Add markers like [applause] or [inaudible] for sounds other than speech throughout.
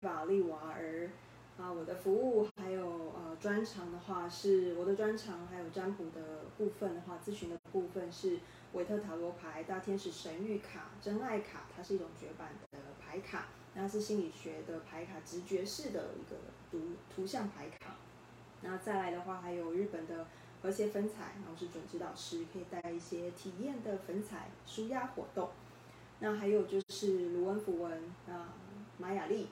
法利瓦尔。啊，我的服务还有呃专长的话，是我的专长还有占卜的部分的话，咨询的部分是维特塔罗牌、大天使神谕卡、真爱卡，它是一种绝版的牌卡，那是心理学的牌卡，直觉式的一个图图像牌卡。那再来的话，还有日本的和谐粉彩，然后是准指导师，可以带一些体验的粉彩舒压活动。那还有就是卢恩符文啊，玛雅历、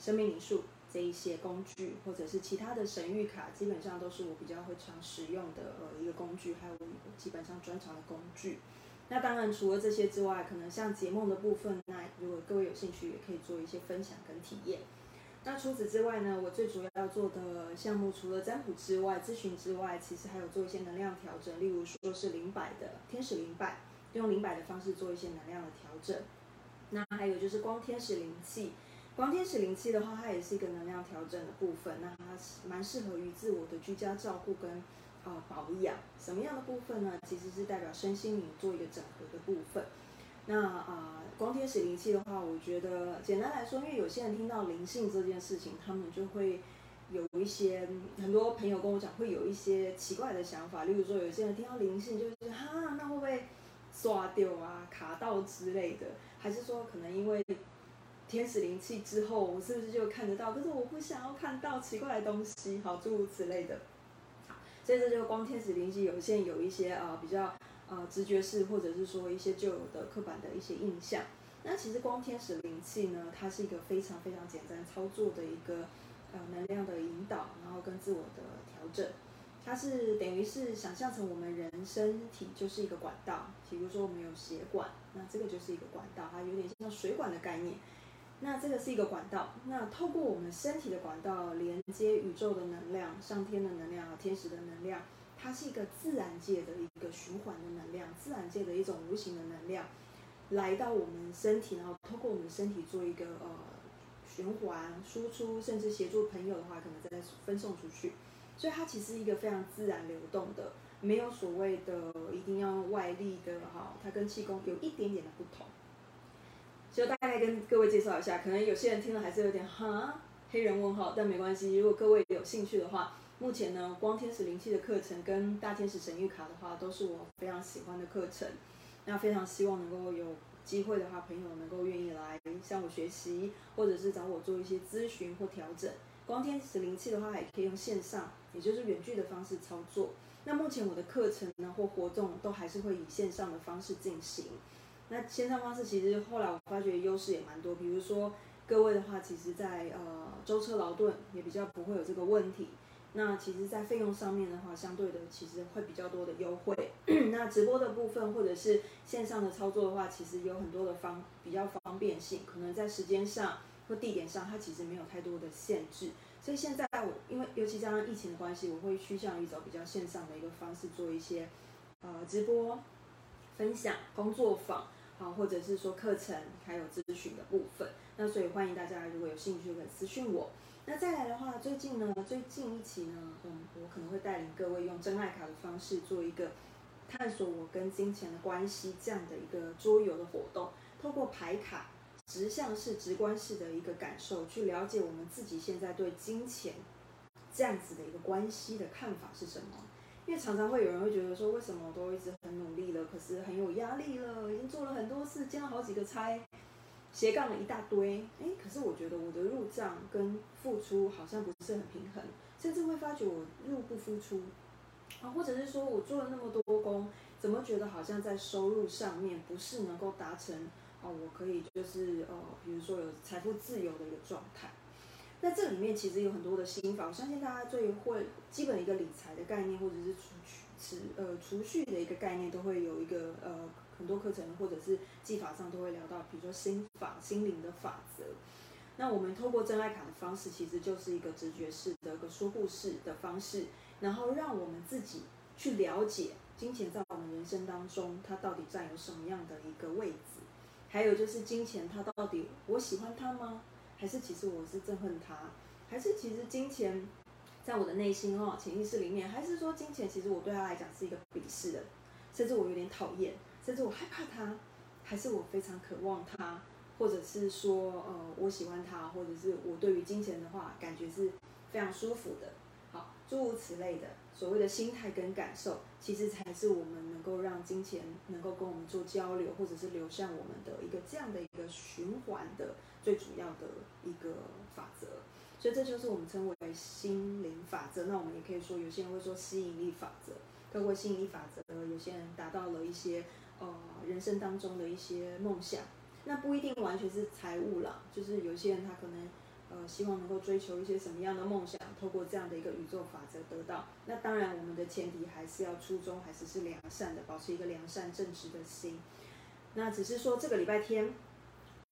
生命灵数。这一些工具，或者是其他的神谕卡，基本上都是我比较会常使用的呃一个工具，还有我基本上专长的工具。那当然除了这些之外，可能像解梦的部分，那如果各位有兴趣，也可以做一些分享跟体验。那除此之外呢，我最主要要做的项目，除了占卜之外，咨询之外，其实还有做一些能量调整，例如说是灵摆的天使灵摆，用灵摆的方式做一些能量的调整。那还有就是光天使灵气。光天使灵气的话，它也是一个能量调整的部分，那它蛮适合于自我的居家照顾跟啊保养。什么样的部分呢？其实是代表身心灵做一个整合的部分。那啊，光天使灵气的话，我觉得简单来说，因为有些人听到灵性这件事情，他们就会有一些很多朋友跟我讲，会有一些奇怪的想法。例如说，有些人听到灵性就是哈，那会不会刷掉啊、卡到之类的？还是说可能因为？天使灵气之后，我是不是就看得到？可是我不想要看到奇怪的东西，好诸如此类的。好，所以这就光天使灵气有限有一些呃比较呃直觉式，或者是说一些旧有的刻板的一些印象。那其实光天使灵气呢，它是一个非常非常简单操作的一个呃能量的引导，然后跟自我的调整。它是等于是想象成我们人身体就是一个管道，比如说我们有血管，那这个就是一个管道，它有点像水管的概念。那这个是一个管道，那透过我们身体的管道连接宇宙的能量、上天的能量、天使的能量，它是一个自然界的一个循环的能量，自然界的一种无形的能量，来到我们身体，然后透过我们身体做一个呃循环输出，甚至协助朋友的话，可能再分送出去，所以它其实一个非常自然流动的，没有所谓的一定要外力的哈，它跟气功有一点点的不同。就大概跟各位介绍一下，可能有些人听了还是有点哈黑人问号，但没关系。如果各位有兴趣的话，目前呢光天使灵气的课程跟大天使神谕卡的话，都是我非常喜欢的课程。那非常希望能够有机会的话，朋友能够愿意来向我学习，或者是找我做一些咨询或调整。光天使灵气的话，也可以用线上，也就是远距的方式操作。那目前我的课程呢或活动都还是会以线上的方式进行。那线上方式其实后来我发觉优势也蛮多，比如说各位的话，其实在呃舟车劳顿也比较不会有这个问题。那其实，在费用上面的话，相对的其实会比较多的优惠。[clears throat] 那直播的部分或者是线上的操作的话，其实有很多的方比较方便性，可能在时间上或地点上，它其实没有太多的限制。所以现在我因为尤其加上疫情的关系，我会趋向于走比较线上的一个方式做一些呃直播分享、工作坊。好，或者是说课程还有咨询的部分，那所以欢迎大家如果有兴趣可以私讯我。那再来的话，最近呢，最近一期呢，嗯，我可能会带领各位用真爱卡的方式做一个探索我跟金钱的关系这样的一个桌游的活动，透过牌卡直向式、直观式的一个感受，去了解我们自己现在对金钱这样子的一个关系的看法是什么。因为常常会有人会觉得说，为什么我都一直很努力可是很有压力了，已经做了很多次，兼了好几个差，斜杠了一大堆，哎，可是我觉得我的入账跟付出好像不是很平衡，甚至会发觉我入不敷出，啊，或者是说我做了那么多工，怎么觉得好像在收入上面不是能够达成，哦，我可以就是呃，比如说有财富自由的一个状态。那这里面其实有很多的心法，我相信大家最会基本一个理财的概念，或者是储蓄、持呃储蓄的一个概念，都会有一个呃很多课程或者是技法上都会聊到，比如说心法、心灵的法则。那我们透过真爱卡的方式，其实就是一个直觉式的一个说故事的方式，然后让我们自己去了解金钱在我们人生当中它到底占有什么样的一个位置，还有就是金钱它到底我喜欢它吗？还是其实我是憎恨它，还是其实金钱在我的内心哦潜意识里面，还是说金钱其实我对他来讲是一个鄙视的，甚至我有点讨厌，甚至我害怕他，还是我非常渴望他，或者是说呃我喜欢他，或者是我对于金钱的话感觉是非常舒服的，好，诸如此类的所谓的心态跟感受，其实才是我们能够让金钱能够跟我们做交流，或者是流向我们的一个这样的一个循环的最主要的一个法则。所以这就是我们称为心灵法则。那我们也可以说，有些人会说吸引力法则。透过吸引力法则，有些人达到了一些呃人生当中的一些梦想。那不一定完全是财务啦，就是有些人他可能呃希望能够追求一些什么样的梦想，透过这样的一个宇宙法则得到。那当然，我们的前提还是要初衷还是是良善的，保持一个良善正直的心。那只是说这个礼拜天。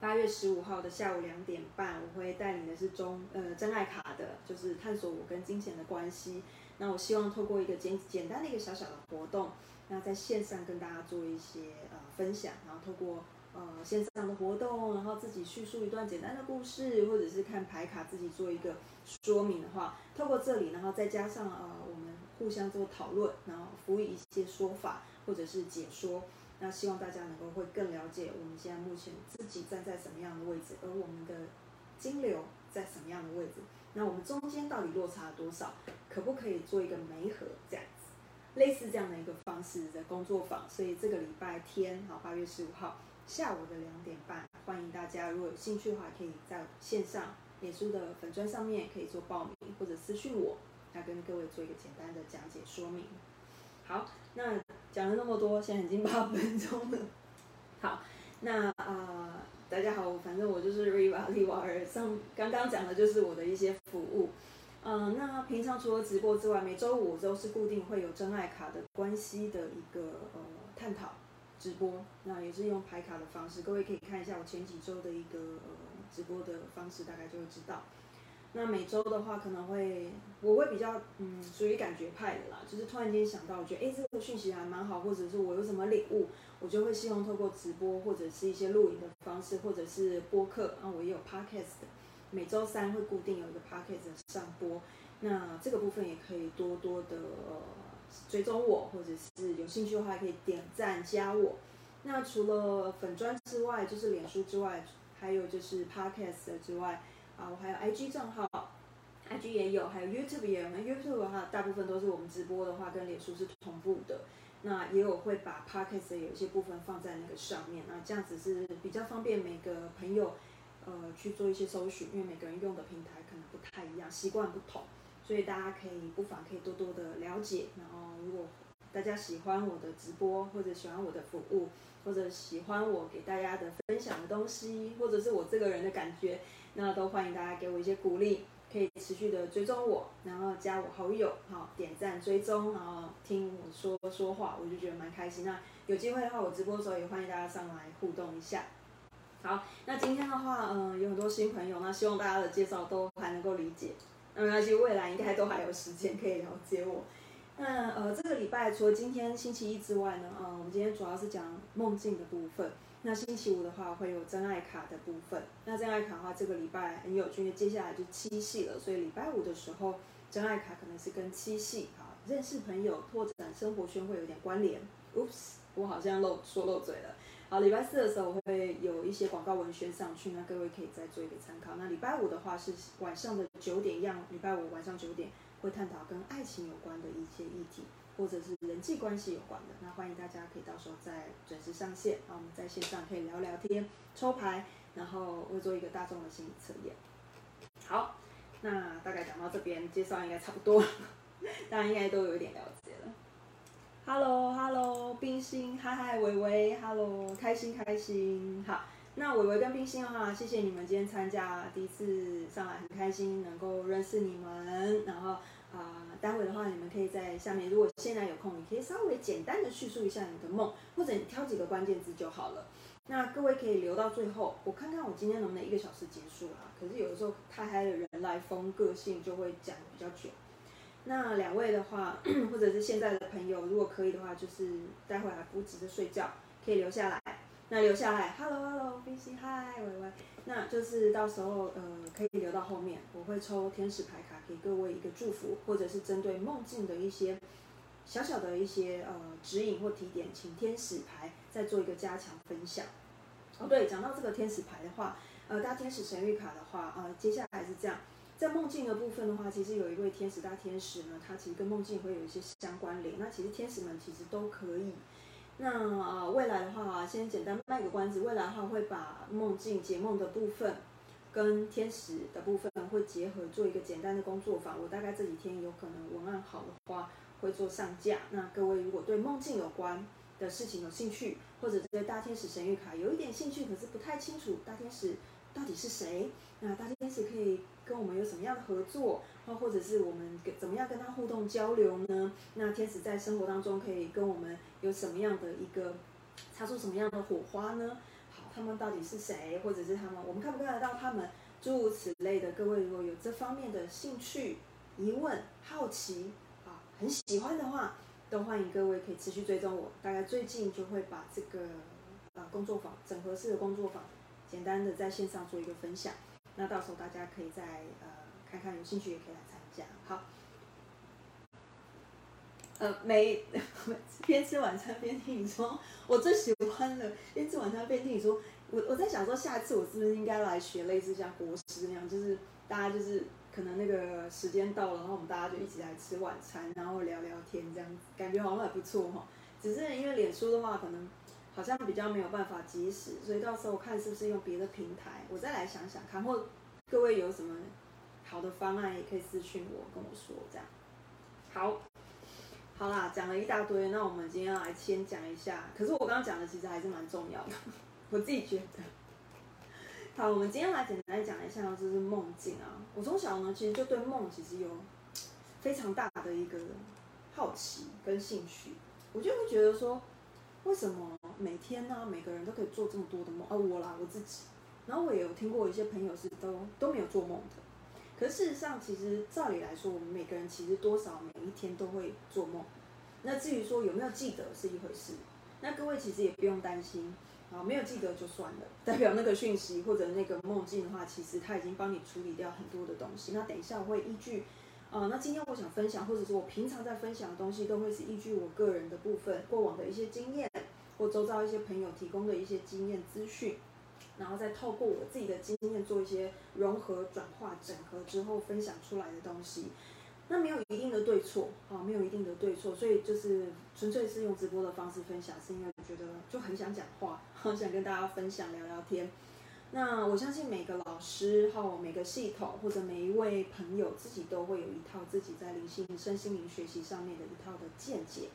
八月十五号的下午两点半，我会带领的是中呃真爱卡的，就是探索我跟金钱的关系。那我希望透过一个简简单的一个小小的活动，那在线上跟大家做一些呃分享，然后透过呃线上的活动，然后自己叙述一段简单的故事，或者是看牌卡自己做一个说明的话，透过这里，然后再加上呃我们互相做讨论，然后辅以一些说法或者是解说。那希望大家能够会更了解我们现在目前自己站在什么样的位置，而我们的金流在什么样的位置，那我们中间到底落差了多少，可不可以做一个媒合这样子，类似这样的一个方式的工作坊。所以这个礼拜天，好，八月十五号下午的两点半，欢迎大家，如果有兴趣的话，可以在线上脸书的粉砖上面可以做报名，或者私讯我，来跟各位做一个简单的讲解说明。好，那。讲了那么多，现在已经八分钟了。[laughs] 好，那啊，大家好，反正我就是 Riva 利瓦尔，上刚刚讲的就是我的一些服务。嗯，那平常除了直播之外，每周五都是固定会有真爱卡的关系的一个呃探讨直播，那也是用排卡的方式，各位可以看一下我前几周的一个呃直播的方式，大概就会知道。那每周的话，可能会我会比较嗯属于感觉派的啦，就是突然间想到，我觉得哎这个讯息还蛮好，或者是我有什么领悟，我就会希望透过直播或者是一些录影的方式，或者是播客啊，我也有 podcast，每周三会固定有一个 podcast 上播，那这个部分也可以多多的呃追踪我，或者是有兴趣的话可以点赞加我。那除了粉砖之外，就是脸书之外，还有就是 podcast 之外。啊，我还有 IG 账号，IG 也有，还有 YouTube 也有。那 YouTube 的话，大部分都是我们直播的话，跟脸书是同步的。那也有会把 Podcast 有一些部分放在那个上面，那这样子是比较方便每个朋友呃去做一些搜寻，因为每个人用的平台可能不太一样，习惯不同，所以大家可以不妨可以多多的了解。然后如果大家喜欢我的直播，或者喜欢我的服务，或者喜欢我给大家的分享的东西，或者是我这个人的感觉。那都欢迎大家给我一些鼓励，可以持续的追踪我，然后加我好友，好点赞追踪，然后听我说说话，我就觉得蛮开心。那有机会的话，我直播的时候也欢迎大家上来互动一下。好，那今天的话，嗯，有很多新朋友，那希望大家的介绍都还能够理解。那没关系，未来应该都还有时间可以了解我。那呃，这个礼拜除了今天星期一之外呢，呃，我们今天主要是讲梦境的部分。那星期五的话会有真爱卡的部分。那真爱卡的话，这个礼拜很有趣，因为接下来就七夕了，所以礼拜五的时候，真爱卡可能是跟七夕啊，认识朋友、拓展生活圈会有点关联。Oops，我好像漏说漏嘴了。好，礼拜四的时候我会有一些广告文宣上去，那各位可以再做一个参考。那礼拜五的话是晚上的九点一样，礼拜五晚上九点会探讨跟爱情有关的一些议题。或者是人际关系有关的，那欢迎大家可以到时候再准时上线，然后我们在线上可以聊聊天、抽牌，然后会做一个大众的心理测验。好，那大概讲到这边，介绍应该差不多，[laughs] 大家应该都有一点了解了。Hello，Hello，冰心，嗨嗨，维维，Hello，开心开心。好，那伟伟跟冰心的话，谢谢你们今天参加，第一次上来很开心，能够认识你们，然后。啊，待会的话，你们可以在下面，如果现在有空，你可以稍微简单的叙述一下你的梦，或者你挑几个关键字就好了。那各位可以留到最后，我看看我今天能不能一个小时结束啊？可是有的时候太嗨的人来疯，个性就会讲比较久。那两位的话，[clears throat] 或者是现在的朋友，如果可以的话，就是待会还不急着睡觉，可以留下来。那留下来，Hello Hello，Hi，喂喂。那就是到时候，呃，可以留到后面，我会抽天使牌卡给各位一个祝福，或者是针对梦境的一些小小的一些呃指引或提点，请天使牌再做一个加强分享。哦，对，讲到这个天使牌的话，呃，大天使神谕卡的话，呃，接下来是这样，在梦境的部分的话，其实有一位天使大天使呢，他其实跟梦境会有一些相关联。那其实天使们其实都可以。那呃，未来的话，先简单卖个关子，未来的话会把梦境解梦的部分跟天使的部分会结合，做一个简单的工作坊。我大概这几天有可能文案好的话会做上架。那各位如果对梦境有关的事情有兴趣，或者对大天使神谕卡有一点兴趣，可是不太清楚大天使到底是谁，那大天使可以跟我们有什么样的合作，或或者是我们怎么样跟他互动交流呢？那天使在生活当中可以跟我们有什么样的一个擦出什么样的火花呢？好，他们到底是谁，或者是他们，我们看不看得到他们？诸如此类的，各位如果有这方面的兴趣、疑问、好奇啊，很喜欢的话。都欢迎各位可以持续追踪我，大概最近就会把这个啊工作坊整合式的工作坊，简单的在线上做一个分享，那到时候大家可以再呃看看有兴趣也可以来参加。好，呃每边吃晚餐边听你说，我最喜欢的边吃晚餐边听你说，我我在想说下一次我是不是应该来学类似像国师那样，就是大家就是。可能那个时间到了，然后我们大家就一起来吃晚餐，然后聊聊天，这样子感觉好像还不错哈。只是因为脸书的话，可能好像比较没有办法及时，所以到时候看是不是用别的平台，我再来想想看。或各位有什么好的方案，也可以私信我跟我说这样。好，好啦，讲了一大堆，那我们今天来先讲一下。可是我刚刚讲的其实还是蛮重要的，[laughs] 我自己觉得。好，我们今天来简单讲一下，就是梦境啊。我从小呢，其实就对梦其实有非常大的一个好奇跟兴趣。我就会觉得说，为什么每天呢，每个人都可以做这么多的梦？啊，我啦，我自己。然后我也有听过一些朋友是都都没有做梦的。可事实上，其实照理来说，我们每个人其实多少每一天都会做梦。那至于说有没有记得是一回事。那各位其实也不用担心。啊，没有记得就算了，代表那个讯息或者那个梦境的话，其实他已经帮你处理掉很多的东西。那等一下我会依据，啊，那今天我想分享，或者是我平常在分享的东西，都会是依据我个人的部分，过往的一些经验，或周遭一些朋友提供的一些经验资讯，然后再透过我自己的经验做一些融合、转化、整合之后分享出来的东西。那没有一定的对错，啊，没有一定的对错，所以就是纯粹是用直播的方式分享，是因为我觉得就很想讲话，很想跟大家分享聊聊天。那我相信每个老师哈每个系统或者每一位朋友自己都会有一套自己在灵性身心灵学习上面的一套的见解，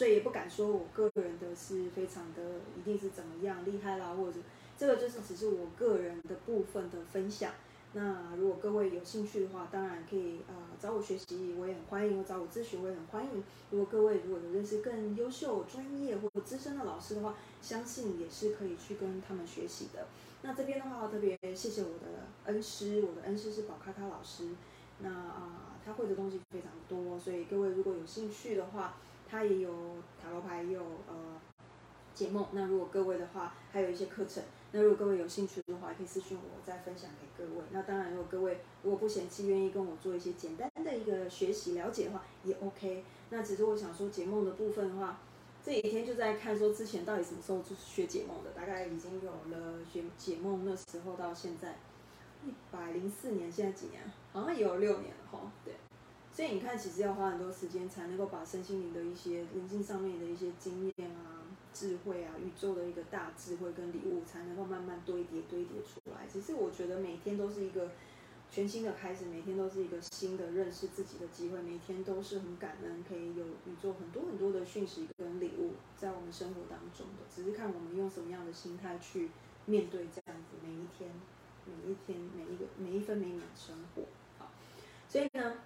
所以也不敢说我个人的是非常的一定是怎么样厉害啦，或者这个就是只是我个人的部分的分享。那如果各位有兴趣的话，当然可以呃找我学习，我也很欢迎；或找我咨询，我也很欢迎。如果各位如果有认识更优秀、专业或资深的老师的话，相信也是可以去跟他们学习的。那这边的话，特别谢谢我的恩师，我的恩师是宝咖咖老师。那啊，他会的东西非常多，所以各位如果有兴趣的话，他也有塔罗牌，也有呃解梦。那如果各位的话，还有一些课程。那如果各位有兴趣的话，可以私信我，再分享给各位。那当然，如果各位如果不嫌弃，愿意跟我做一些简单的一个学习了解的话，也 OK。那只是我想说解梦的部分的话，这几天就在看说之前到底什么时候就是学解梦的，大概已经有了学解梦那时候到现在一百零四年，现在几年？好像也有六年了哈。对，所以你看，其实要花很多时间才能够把身心灵的一些灵性上面的一些经验啊。智慧啊，宇宙的一个大智慧跟礼物，才能够慢慢堆叠堆叠出来。只是我觉得每天都是一个全新的开始，每天都是一个新的认识自己的机会，每天都是很感恩，可以有宇宙很多很多的讯息跟礼物在我们生活当中的。只是看我们用什么样的心态去面对这样子每一天、每一天、每一个每一分每秒的生活。好，所以呢，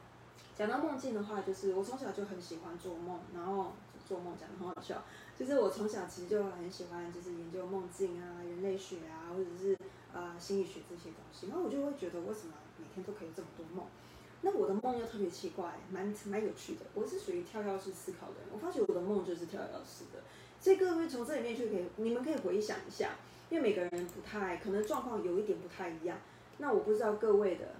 讲到梦境的话，就是我从小就很喜欢做梦，然后做梦讲的很好笑。就是我从小其实就很喜欢，就是研究梦境啊、人类学啊，或者是呃心理学这些东西。然后我就会觉得，为什么每天都可以有这么多梦？那我的梦又特别奇怪，蛮蛮有趣的。我是属于跳跃式思考的人，我发觉我的梦就是跳跃式的。所以各位从这里面就可以，你们可以回想一下，因为每个人不太可能状况有一点不太一样。那我不知道各位的，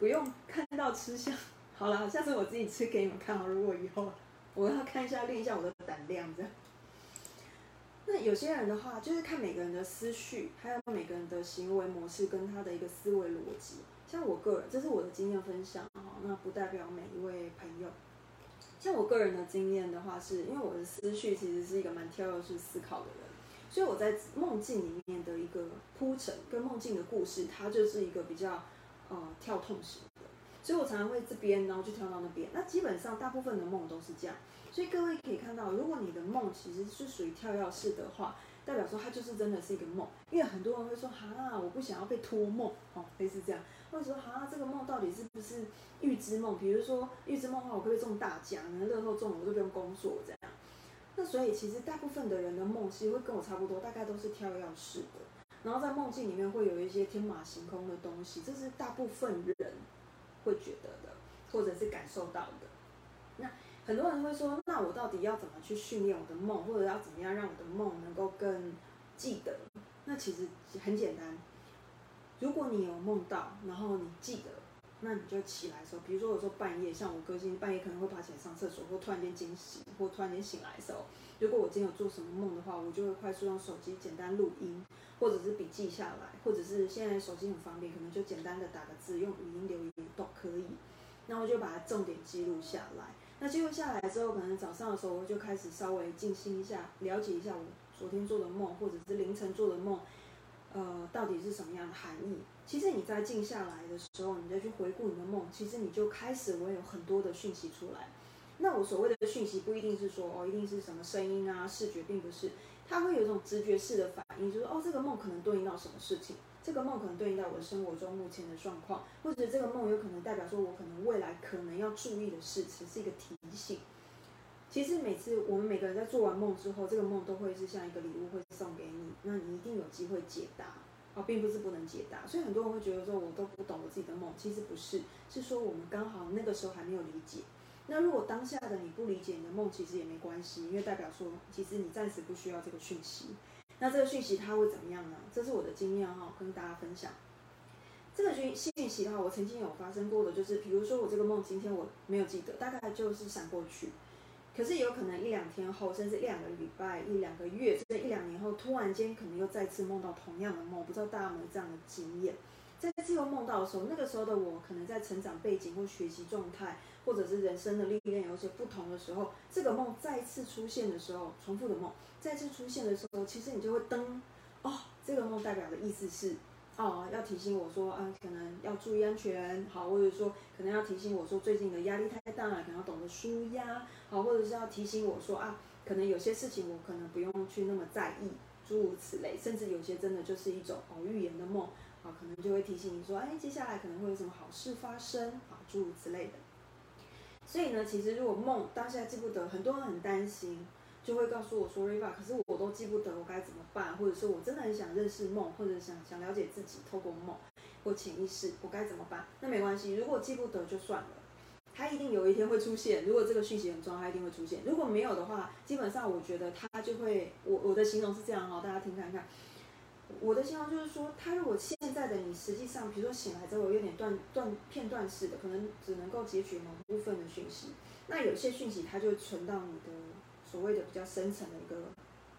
不用看到吃相。[laughs] 好了，下次我自己吃给你们看好。如果以后我要看一下练一下我的胆量这样。那有些人的话，就是看每个人的思绪，还有每个人的行为模式跟他的一个思维逻辑。像我个人，这是我的经验分享哈，那不代表每一位朋友。像我个人的经验的话，是因为我的思绪其实是一个蛮跳跃式思考的人，所以我在梦境里面的一个铺陈跟梦境的故事，它就是一个比较呃跳痛型，所以我常常会这边，然后就跳到那边。那基本上大部分的梦都是这样，所以各位可以看到，如果你的梦其实是属于跳跃式的话，代表说它就是真的是一个梦。因为很多人会说，哈，我不想要被托梦，哦，类似这样。或者说，哈，这个梦到底是不是预知梦？比如说预知梦话，我可不可以中大奖？呢？乐透中了，我就不用工作这样。那所以其实大部分的人的梦，其实会跟我差不多，大概都是跳跃式的。然后在梦境里面会有一些天马行空的东西，这是大部分人会觉得的，或者是感受到的。那很多人会说，那我到底要怎么去训练我的梦，或者要怎么样让我的梦能够更记得？那其实很简单。如果你有梦到，然后你记得，那你就起来的时候，比如说有时候半夜，像我个性半夜可能会爬起来上厕所，或突然间惊醒，或突然间醒来的时候，如果我今天有做什么梦的话，我就会快速用手机简单录音，或者是笔记下来，或者是现在手机很方便，可能就简单的打个字，用语音留言都可以。那我就把它重点记录下来。那记录下来之后，可能早上的时候我就开始稍微静心一下，了解一下我昨天做的梦，或者是凌晨做的梦。呃，到底是什么样的含义？其实你在静下来的时候，你再去回顾你的梦，其实你就开始会有很多的讯息出来。那我所谓的讯息不一定是说哦，一定是什么声音啊、视觉，并不是，它会有一种直觉式的反应，就是哦，这个梦可能对应到什么事情，这个梦可能对应到我的生活中目前的状况，或者这个梦有可能代表说我可能未来可能要注意的事情，是一个提醒。其实每次我们每个人在做完梦之后，这个梦都会是像一个礼物会送给你，那你一定有机会解答啊，并不是不能解答。所以很多人会觉得说我都不懂我自己的梦，其实不是，是说我们刚好那个时候还没有理解。那如果当下的你不理解你的梦，其实也没关系，因为代表说其实你暂时不需要这个讯息。那这个讯息它会怎么样呢？这是我的经验哈，跟大家分享。这个讯信息的话，我曾经有发生过的，就是比如说我这个梦今天我没有记得，大概就是闪过去。可是有可能一两天后，甚至一两个礼拜、一两个月，甚至一两年后，突然间可能又再次梦到同样的梦。不知道大家有没有这样的经验？在次又梦到的时候，那个时候的我可能在成长背景或学习状态，或者是人生的历练有些不同的时候，这个梦再次出现的时候，重复的梦再次出现的时候，其实你就会登哦，这个梦代表的意思是。哦，要提醒我说，啊，可能要注意安全，好，或者说可能要提醒我说，最近的压力太大了，可能要懂得舒压，好，或者是要提醒我说，啊，可能有些事情我可能不用去那么在意，诸如此类，甚至有些真的就是一种哦预言的梦，啊，可能就会提醒你说，哎，接下来可能会有什么好事发生，啊，诸如此类的。所以呢，其实如果梦当下记不得，很多人很担心。就会告诉我说，Riva，可是我都记不得我该怎么办，或者是我真的很想认识梦，或者想想了解自己，透过梦或潜意识，我该怎么办？那没关系，如果记不得就算了，它一定有一天会出现。如果这个讯息很重要，它一定会出现。如果没有的话，基本上我觉得它就会，我我的形容是这样哈，大家听看看。我的形容就是说，它如果现在的你实际上，比如说醒来之后有点断断片段式的，可能只能够截取某部分的讯息，那有些讯息它就存到你的。所谓的比较深层的一个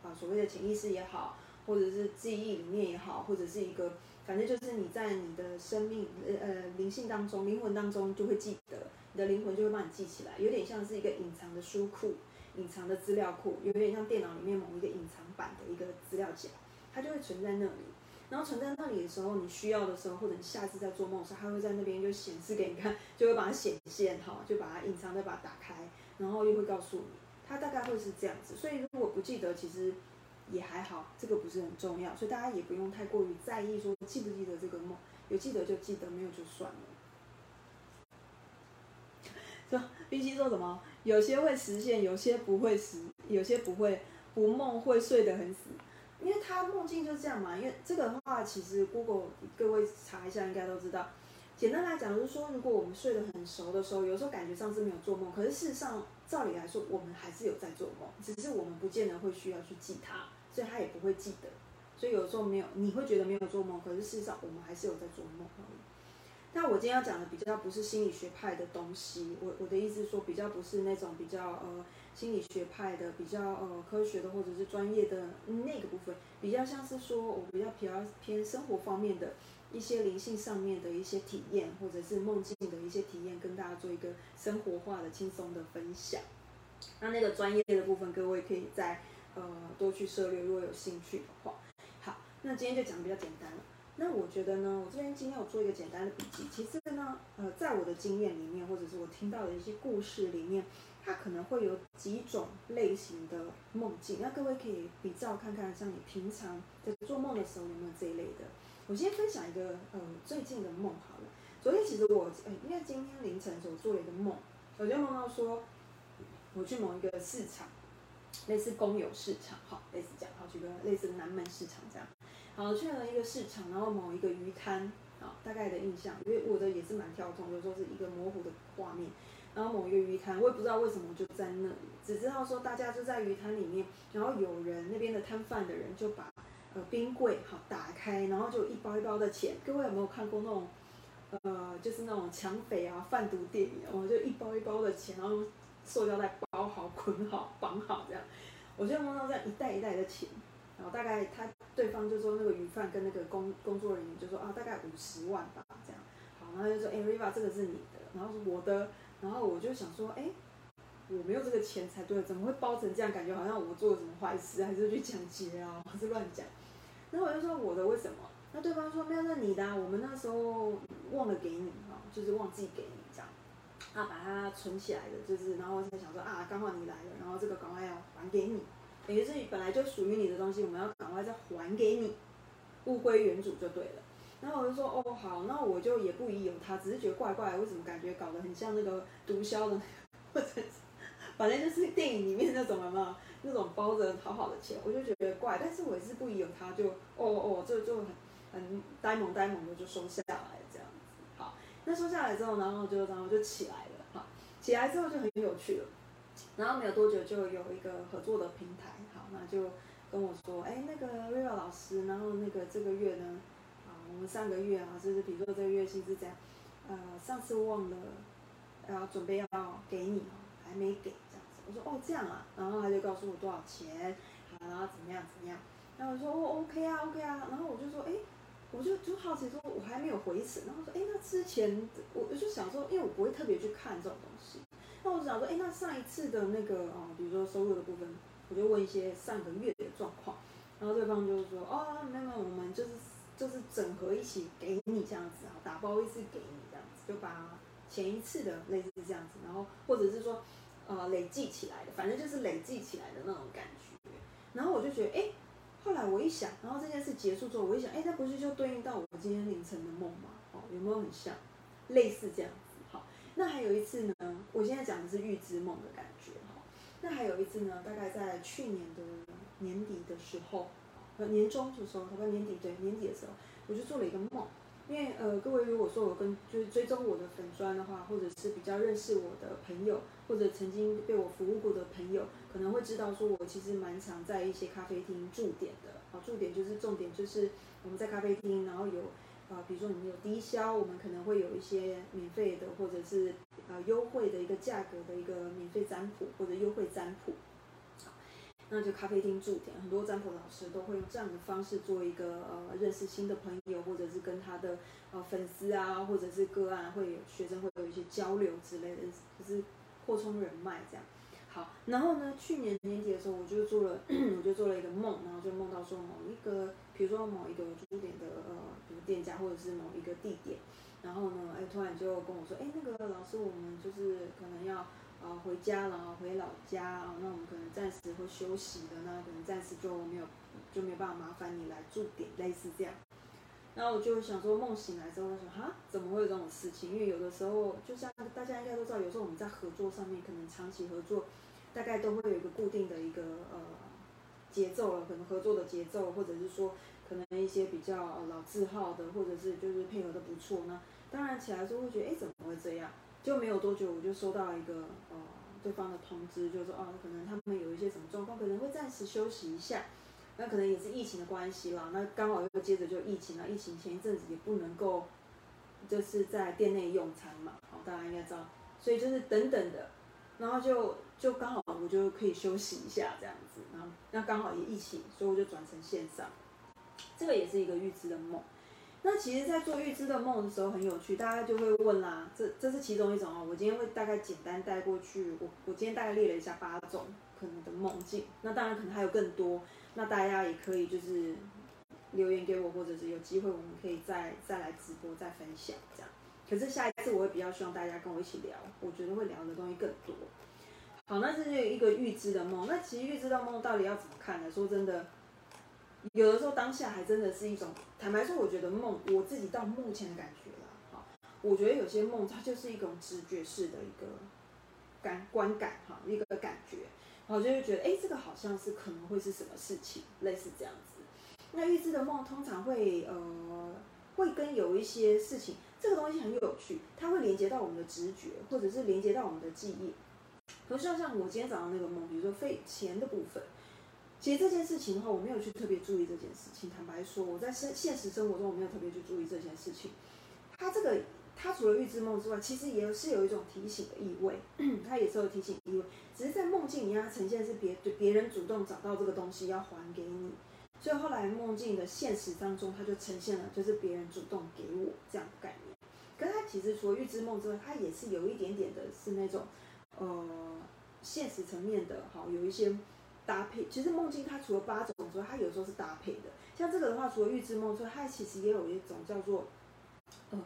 啊，所谓的潜意识也好，或者是记忆里面也好，或者是一个，反正就是你在你的生命呃呃灵性当中、灵魂当中就会记得，你的灵魂就会帮你记起来，有点像是一个隐藏的书库、隐藏的资料库，有点像电脑里面某一个隐藏版的一个资料夹，它就会存在那里。然后存在那里的时候，你需要的时候，或者你下次在做梦的时候，它会在那边就显示给你看，就会 [laughs] 把它显现哈，就把它隐藏，再把它打开，然后又会告诉你。它大概会是这样子，所以如果不记得，其实也还好，这个不是很重要，所以大家也不用太过于在意说记不记得这个梦，有记得就记得，没有就算了。说 B 七说什么？有些会实现，有些不会实，有些不会，不梦会睡得很死，因为他梦境就是这样嘛。因为这个的话，其实 Google 各位查一下，应该都知道。简单来讲，就是说，如果我们睡得很熟的时候，有时候感觉上是没有做梦，可是事实上，照理来说，我们还是有在做梦，只是我们不见得会需要去记它，所以他也不会记得。所以有时候没有，你会觉得没有做梦，可是事实上我们还是有在做梦而已。但我今天要讲的比较不是心理学派的东西，我我的意思是说比较不是那种比较呃心理学派的比较呃科学的或者是专业的那个部分，比较像是说我比较偏偏生活方面的一些灵性上面的一些体验，或者是梦境的一些体验，跟大家做一个生活化的轻松的分享。那那个专业的部分，各位可以再呃多去涉猎，如果有兴趣的话。好，那今天就讲的比较简单了。那我觉得呢，我这边今天有做一个简单的笔记。其实呢，呃，在我的经验里面，或者是我听到的一些故事里面，它可能会有几种类型的梦境。那各位可以比照看看，像你平常在做梦的时候有没有这一类的。我先分享一个呃最近的梦好了。昨天其实我呃，应该今天凌晨的时候做了一个梦，我就梦到说，我去某一个市场，类似公有市场，好，类似这样，好，举个类似南门市场这样。好，去了一个市场，然后某一个鱼摊，啊，大概的印象，因为我的也是蛮跳动，有时候是一个模糊的画面。然后某一个鱼摊，我也不知道为什么就在那里，只知道说大家就在鱼摊里面，然后有人那边的摊贩的人就把呃冰柜好打开，然后就一包一包的钱。各位有没有看过那种呃，就是那种抢匪啊、贩毒电影？我就一包一包的钱，然后用塑料袋包好、捆好、绑好这样。我就梦到这样一袋一袋的钱。然后大概他对方就说那个鱼贩跟那个工工作人员就说啊大概五十万吧这样，好，然后就说哎 Riva 这个是你的，然后是我的，然后我就想说哎我没有这个钱才对，怎么会包成这样？感觉好像我做了什么坏事，还是去抢劫啊，还 [laughs] 是乱讲？然后我就说我的为什么？那对方说没有，那你的，我们那时候忘了给你啊，就是忘记给你这样，啊把它存起来的，就是然后才想说啊刚好你来了，然后这个赶快要还给你。等于是本来就属于你的东西，我们要赶快再还给你，物归原主就对了。然后我就说哦好，那我就也不疑有他，只是觉得怪怪，为什么感觉搞得很像那个毒枭的，或 [laughs] 者反正就是电影里面那种什么那种包着好好的钱，我就觉得怪。但是我也是不疑有他，就哦哦这就很很呆萌呆萌的就收下来这样子。好，那收下来之后，然后就然后就起来了，好，起来之后就很有趣了。然后没有多久就有一个合作的平台，好，那就跟我说，哎，那个瑞老师，然后那个这个月呢，我们上个月啊，就是比如说这个月薪资这样，呃，上次忘了，要准备要给你哦，还没给这样子。我说哦这样啊，然后他就告诉我多少钱，好，然后怎么样怎么样。然后我说哦 OK 啊 OK 啊，然后我就说哎，我就就好奇说，我还没有回审，然后说哎那之前我我就想说，因为我不会特别去看这种东西。那我想说，哎，那上一次的那个啊，比如说收入的部分，我就问一些上个月的状况，然后对方就是说，哦，没有，我们就是就是整合一起给你这样子啊，打包一次给你这样子，就把前一次的类似这样子，然后或者是说，呃，累计起来的，反正就是累计起来的那种感觉。然后我就觉得，哎，后来我一想，然后这件事结束之后，我一想，哎，那不是就对应到我今天凌晨的梦吗？哦，有没有很像，类似这样？那还有一次呢，我现在讲的是预知梦的感觉哈。那还有一次呢，大概在去年的年底的时候，呃，年终的时候，大概年底对年底的时候，我就做了一个梦。因为呃，各位如果说我跟就是追踪我的粉砖的话，或者是比较认识我的朋友，或者曾经被我服务过的朋友，可能会知道说我其实蛮常在一些咖啡厅驻点的。好，驻点就是重点就是我们在咖啡厅，然后有。啊，比如说你们有低消，我们可能会有一些免费的，或者是呃优惠的一个价格的一个免费占卜或者优惠占卜。那就咖啡厅驻点，很多占卜老师都会用这样的方式做一个呃认识新的朋友，或者是跟他的呃粉丝啊，或者是个案会有学生会有一些交流之类的，就是扩充人脉这样。好，然后呢，去年年底的时候，我就做了，[clears throat] 我就做了一个梦，然后就梦到说某一个，比如说某一个驻点的呃。店家或者是某一个地点，然后呢，哎，突然就跟我说，哎，那个老师，我们就是可能要啊回家了，回老家啊，那我们可能暂时会休息的，那可能暂时就没有就没有办法麻烦你来驻点，类似这样。然后我就想说，梦醒来之后，我说哈，怎么会有这种事情？因为有的时候，就像大家应该都知道，有时候我们在合作上面，可能长期合作，大概都会有一个固定的一个呃节奏了，可能合作的节奏，或者是说。可能一些比较老字号的，或者是就是配合的不错，那当然起来之后会觉得，哎，怎么会这样？就没有多久，我就收到一个呃对方的通知，就说哦，可能他们有一些什么状况，可能会暂时休息一下。那可能也是疫情的关系啦。那刚好又接着就疫情了，疫情前一阵子也不能够就是在店内用餐嘛，好，大家应该知道，所以就是等等的，然后就就刚好我就可以休息一下这样子，然后那刚好也一起，所以我就转成线上，这个也是一个预知的梦。那其实，在做预知的梦的时候很有趣，大家就会问啦，这这是其中一种哦。我今天会大概简单带过去，我我今天大概列了一下八种可能的梦境，那当然可能还有更多，那大家也可以就是留言给我，或者是有机会我们可以再再来直播再分享这样。可是下一次我会比较希望大家跟我一起聊，我觉得会聊的东西更多。好，那这是一个预知的梦，那其实预知的梦到底要怎么看呢？说真的。有的时候当下还真的是一种，坦白说，我觉得梦，我自己到目前的感觉啦，哈，我觉得有些梦它就是一种直觉式的一个感观感，哈，一个感觉，然后就会觉得，哎，这个好像是可能会是什么事情，类似这样子。那预知的梦通常会，呃，会跟有一些事情，这个东西很有趣，它会连接到我们的直觉，或者是连接到我们的记忆。比如说像我今天早上那个梦，比如说费钱的部分。其实这件事情的话，我没有去特别注意这件事情。坦白说，我在现现实生活中我没有特别去注意这件事情。它这个，它除了预知梦之外，其实也是有一种提醒的意味。[clears throat] 它也是有提醒意味，只是在梦境里，它呈现是别对别人主动找到这个东西要还给你。所以后来梦境的现实当中，它就呈现了就是别人主动给我这样的概念。可是它其实除了预知梦之外，它也是有一点点的是那种呃现实层面的，好有一些。搭配其实梦境它除了八种之外，它有时候是搭配的。像这个的话，除了预知梦之外，它其实也有一种叫做，呃，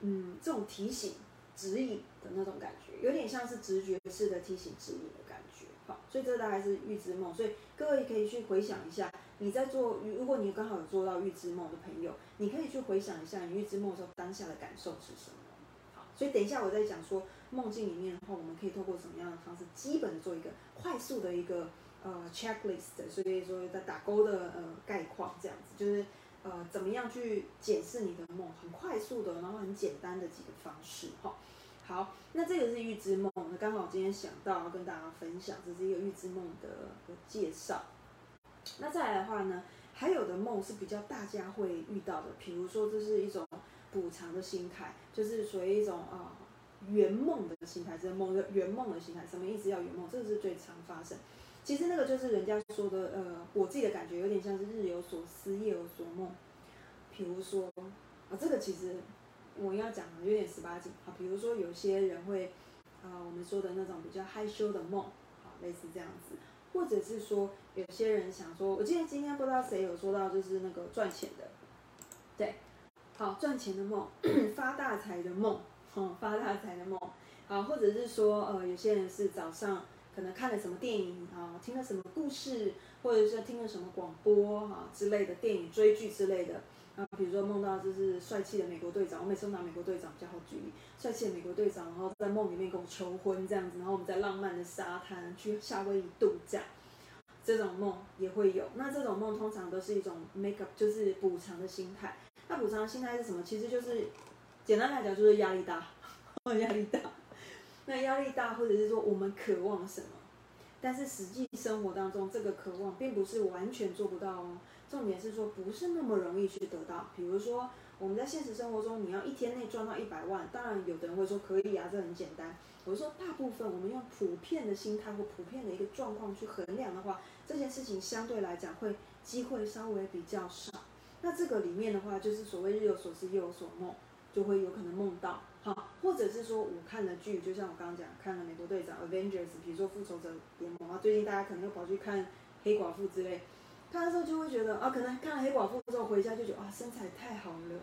嗯，这种提醒、指引的那种感觉，有点像是直觉式的提醒、指引的感觉。好，所以这大概是预知梦。所以各位可以去回想一下，你在做，如果你刚好有做到预知梦的朋友，你可以去回想一下你预知梦的时候当下的感受是什么。好，所以等一下我在讲说梦境里面的话，我们可以透过什么样的方式，基本的做一个快速的一个。呃，checklist，所以说在打勾的呃概况这样子，就是呃怎么样去检视你的梦，很快速的，然后很简单的几个方式哈。好，那这个是预知梦，那刚好今天想到要跟大家分享，这是一个预知梦的介绍。那再来的话呢，还有的梦是比较大家会遇到的，比如说这是一种补偿的心态，就是属于一种啊圆梦的心态，这个梦圆梦的心态，什么意思？要圆梦，这个是最常发生。其实那个就是人家说的，呃，我自己的感觉有点像是日有所思，夜有所梦。比如说，啊，这个其实我要讲的有点十八禁。啊，比如说有些人会，啊，我们说的那种比较害羞的梦，好，类似这样子。或者是说，有些人想说，我记得今天不知道谁有说到，就是那个赚钱的，对，好，赚钱的梦，发大财的梦，嗯，发大财的梦，好，或者是说，呃，有些人是早上。可能看了什么电影啊，听了什么故事，或者是听了什么广播哈之类的电影追剧之类的啊，比如说梦到就是帅气的美国队长，我每次都拿美国队长比较好举例，帅气的美国队长，然后在梦里面跟我求婚这样子，然后我们在浪漫的沙滩去夏威夷度假，这种梦也会有。那这种梦通常都是一种 make up，就是补偿的心态。那补偿的心态是什么？其实就是简单来讲就是压力大，[laughs] 压力大。那压力大，或者是说我们渴望什么，但是实际生活当中这个渴望并不是完全做不到哦。重点是说不是那么容易去得到。比如说我们在现实生活中，你要一天内赚到一百万，当然有的人会说可以啊，这很简单。我说大部分我们用普遍的心态或普遍的一个状况去衡量的话，这件事情相对来讲会机会稍微比较少。那这个里面的话，就是所谓日有所思夜有所梦，就会有可能梦到。好，或者是说我看了剧，就像我刚刚讲，看了美国队长 Avengers，比如说复仇者联盟啊，最近大家可能又跑去看黑寡妇之类，看的时候就会觉得啊，可能看了黑寡妇之后回家就觉得啊，身材太好了，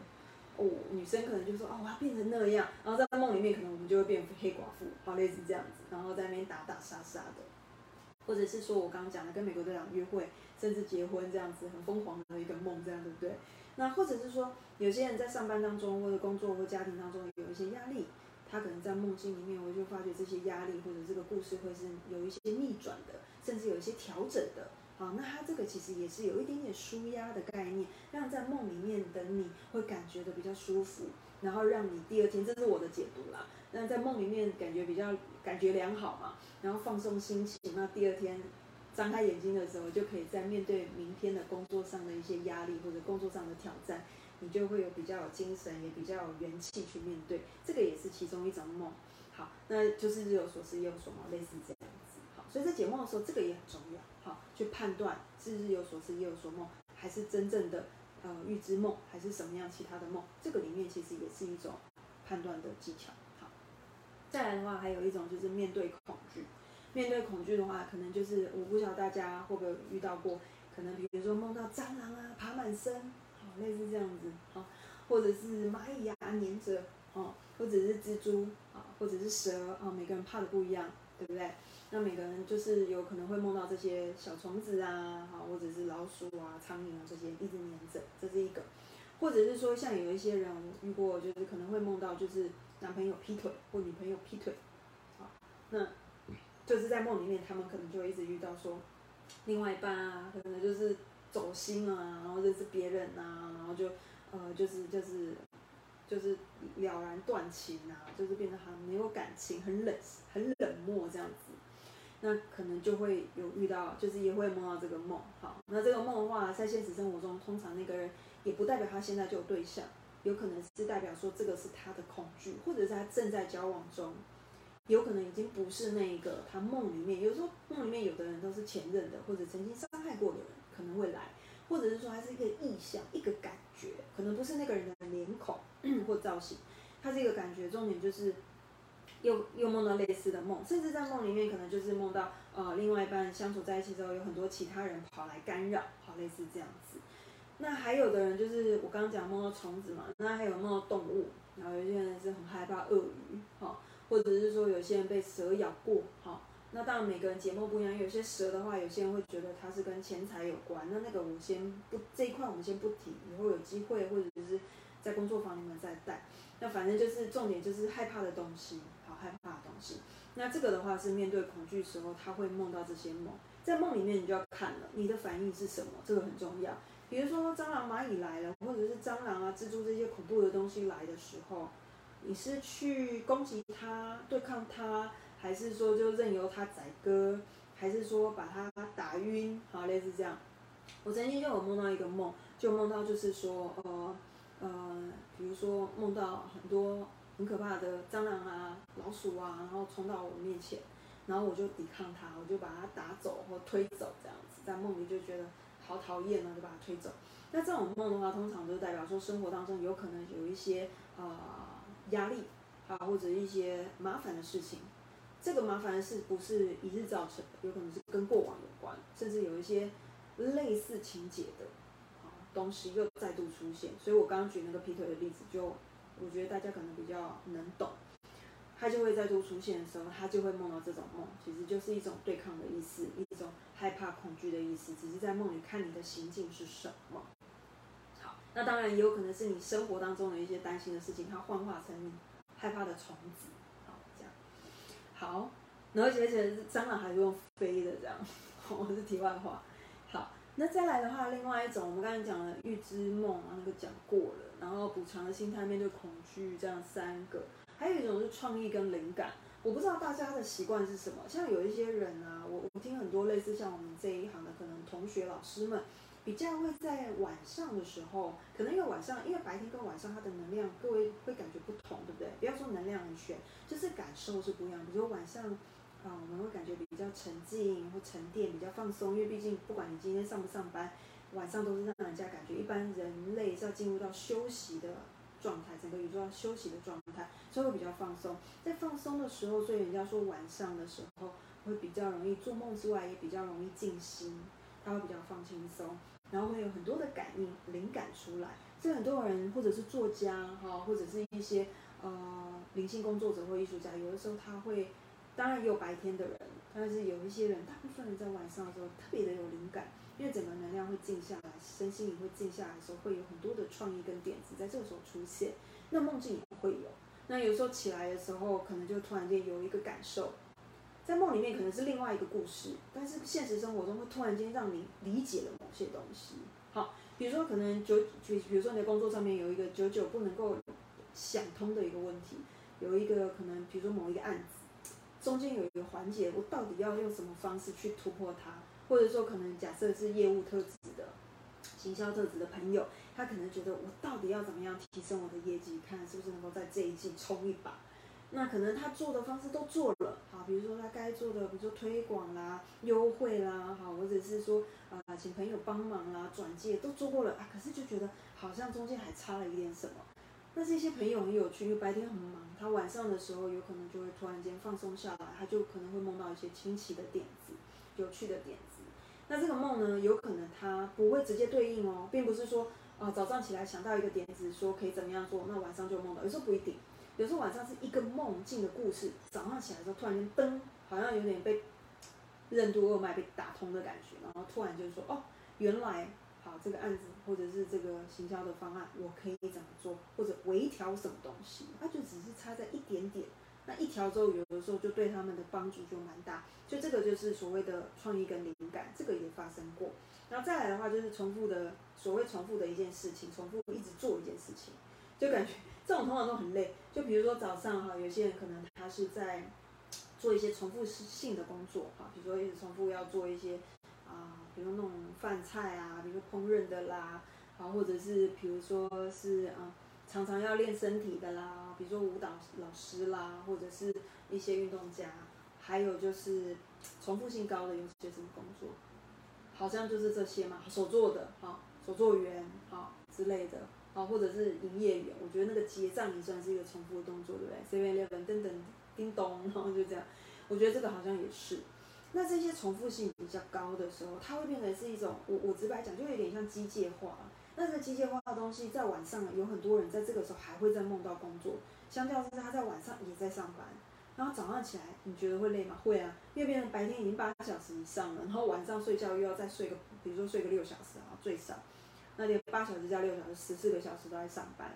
哦，女生可能就说啊，我要变成那样，然后在梦里面可能我们就会变黑寡妇，好类似这样子，然后在那边打打杀杀的，或者是说我刚刚讲的跟美国队长约会，甚至结婚这样子很疯狂的一个梦，这样对不对？那或者是说，有些人在上班当中，或者工作或家庭当中有一些压力，他可能在梦境里面，我就发觉这些压力或者这个故事会是有一些逆转的，甚至有一些调整的。好，那他这个其实也是有一点点舒压的概念，让在梦里面的你会感觉的比较舒服，然后让你第二天，这是我的解读啦。那在梦里面感觉比较感觉良好嘛，然后放松心情，那第二天。张开眼睛的时候，就可以在面对明天的工作上的一些压力或者工作上的挑战，你就会有比较有精神，也比较有元气去面对。这个也是其中一种梦。好，那就是日有所思夜有所梦，类似这样子。好，所以在解梦的时候，这个也很重要。好，去判断是日有所思夜有所梦，还是真正的呃预知梦，还是什么样其他的梦。这个里面其实也是一种判断的技巧。好，再来的话，还有一种就是面对恐惧。面对恐惧的话，可能就是我不晓得大家会不会遇到过，可能比如说梦到蟑螂啊爬满身，好类似这样子，好，或者是蚂蚁啊黏着，哦，或者是蜘蛛啊，或者是蛇啊，每个人怕的不一样，对不对？那每个人就是有可能会梦到这些小虫子啊，好，或者是老鼠啊、苍蝇啊这些一直黏着，这是一个，或者是说像有一些人遇过，就是可能会梦到就是男朋友劈腿或女朋友劈腿，好，那。就是在梦里面，他们可能就会一直遇到说，另外一半啊，可能就是走心啊，然后认识别人啊，然后就呃，就是就是就是了然断情啊，就是变得很没有感情，很冷很冷漠这样子。那可能就会有遇到，就是也会梦到这个梦。好，那这个梦的话，在现实生活中，通常那个人也不代表他现在就有对象，有可能是代表说这个是他的恐惧，或者是他正在交往中。有可能已经不是那个他梦里面，有时候梦里面有的人都是前任的，或者曾经伤害过的人，可能会来，或者是说他是一个意象，一个感觉，可能不是那个人的脸孔 [coughs] 或造型，他是一个感觉。重点就是又又梦到类似的梦，甚至在梦里面可能就是梦到呃另外一半相处在一起之后，有很多其他人跑来干扰，好类似这样子。那还有的人就是我刚刚讲梦到虫子嘛，那还有梦到动物，然后有些人是很害怕鳄鱼，好。或者是说有些人被蛇咬过，好，那当然每个人解梦不一样。有些蛇的话，有些人会觉得它是跟钱财有关，那那个我先不这一块我们先不提，以后有机会或者是在工作坊里面再带。那反正就是重点就是害怕的东西，好害怕的东西。那这个的话是面对恐惧时候，他会梦到这些梦，在梦里面你就要看了，你的反应是什么，这个很重要。比如说蟑螂、蚂蚁来了，或者是蟑螂啊、蜘蛛这些恐怖的东西来的时候。你是去攻击他、对抗他，还是说就任由他宰割，还是说把他打晕？好，类似这样。我曾经就有梦到一个梦，就梦到就是说，呃呃，比如说梦到很多很可怕的蟑螂啊、老鼠啊，然后冲到我面前，然后我就抵抗它，我就把它打走或推走，这样子，在梦里就觉得好讨厌啊，就把它推走。那这种梦的话，通常就代表说生活当中有可能有一些呃。压力啊，或者一些麻烦的事情，这个麻烦的事不是一日造成的，有可能是跟过往有关，甚至有一些类似情节的啊东西又再度出现。所以我刚刚举那个劈腿的例子，就我觉得大家可能比较能懂，他就会再度出现的时候，他就会梦到这种梦，其实就是一种对抗的意思，一种害怕、恐惧的意思，只是在梦里看你的行径是什么。那当然也有可能是你生活当中的一些担心的事情，它幻化成你害怕的虫子，好这样。好，然后而且蟑螂还是用飞的这样，我是题外话。好，那再来的话，另外一种我们刚才讲了预知梦啊，那个讲过了，然后补偿的心态面对恐惧这样三个，还有一种是创意跟灵感。我不知道大家的习惯是什么，像有一些人啊，我我听很多类似像我们这一行的可能同学老师们。比较会在晚上的时候，可能因为晚上，因为白天跟晚上它的能量，各位会感觉不同，对不对？不要说能量很悬，就是感受是不一样。比如晚上，啊，我们会感觉比较沉静或沉淀，比较放松，因为毕竟不管你今天上不上班，晚上都是让人家感觉，一般人类是要进入到休息的状态，整个宇宙要休息的状态，所以会比较放松。在放松的时候，所以人家说晚上的时候会比较容易做梦之外，也比较容易静心，他会比较放轻松。然后会有很多的感应、灵感出来。这很多人或者是作家哈，或者是一些呃灵性工作者或艺术家，有的时候他会，当然也有白天的人，但是有一些人，大部分人在晚上的时候特别的有灵感，因为整个能量会静下来，身心灵会静下来的时候，会有很多的创意跟点子在这个时候出现。那梦境也会有。那有时候起来的时候，可能就突然间有一个感受。在梦里面可能是另外一个故事，但是现实生活中会突然间让你理解了某些东西。好，比如说可能久，比比如说你的工作上面有一个久久不能够想通的一个问题，有一个可能，比如说某一个案子中间有一个环节，我到底要用什么方式去突破它？或者说可能假设是业务特质的行销特质的朋友，他可能觉得我到底要怎么样提升我的业绩，看是不是能够在这一季冲一把。那可能他做的方式都做了，好，比如说他该做的，比如说推广啦、优惠啦，好，或者是说啊，请朋友帮忙啦、转介都做过了啊，可是就觉得好像中间还差了一点什么。那这些朋友很有趣，因为白天很忙，他晚上的时候有可能就会突然间放松下来，他就可能会梦到一些新奇的点子、有趣的点子。那这个梦呢，有可能他不会直接对应哦，并不是说啊早上起来想到一个点子，说可以怎么样做，那晚上就梦到，有时候不一定。有时候晚上是一个梦境的故事，早上起来的时候突然间噔，好像有点被任督二脉被打通的感觉，然后突然就说哦，原来好这个案子或者是这个行销的方案，我可以怎么做，或者微调什么东西，它就只是差在一点点，那一调之后，有的时候就对他们的帮助就蛮大，就这个就是所谓的创意跟灵感，这个也发生过。然后再来的话，就是重复的所谓重复的一件事情，重复一直做一件事情，就感觉。这种通常都很累，就比如说早上哈，有些人可能他是在做一些重复性的工作哈，比如说一直重复要做一些啊，比如那种饭菜啊，比如说烹饪的啦，啊，或者是比如说是啊，常常要练身体的啦，比如说舞蹈老师啦，或者是一些运动家，还有就是重复性高的有些什么工作，好像就是这些嘛，手做的哈，手作员哈之类的。啊，或者是营业员，我觉得那个结账也算是一个重复的动作，对不对？Seven Eleven 噔噔叮咚，然后就这样，我觉得这个好像也是。那这些重复性比较高的时候，它会变成是一种，我我直白讲，就有点像机械化。那这个机械化的东西，在晚上有很多人在这个时候还会在梦到工作，相较之下，他在晚上也在上班，然后早上起来，你觉得会累吗？会啊，因为变成白天已经八小时以上了，然后晚上睡觉又要再睡个，比如说睡个六小时啊，最少。那连八小时加六小时，十四个小时都在上班，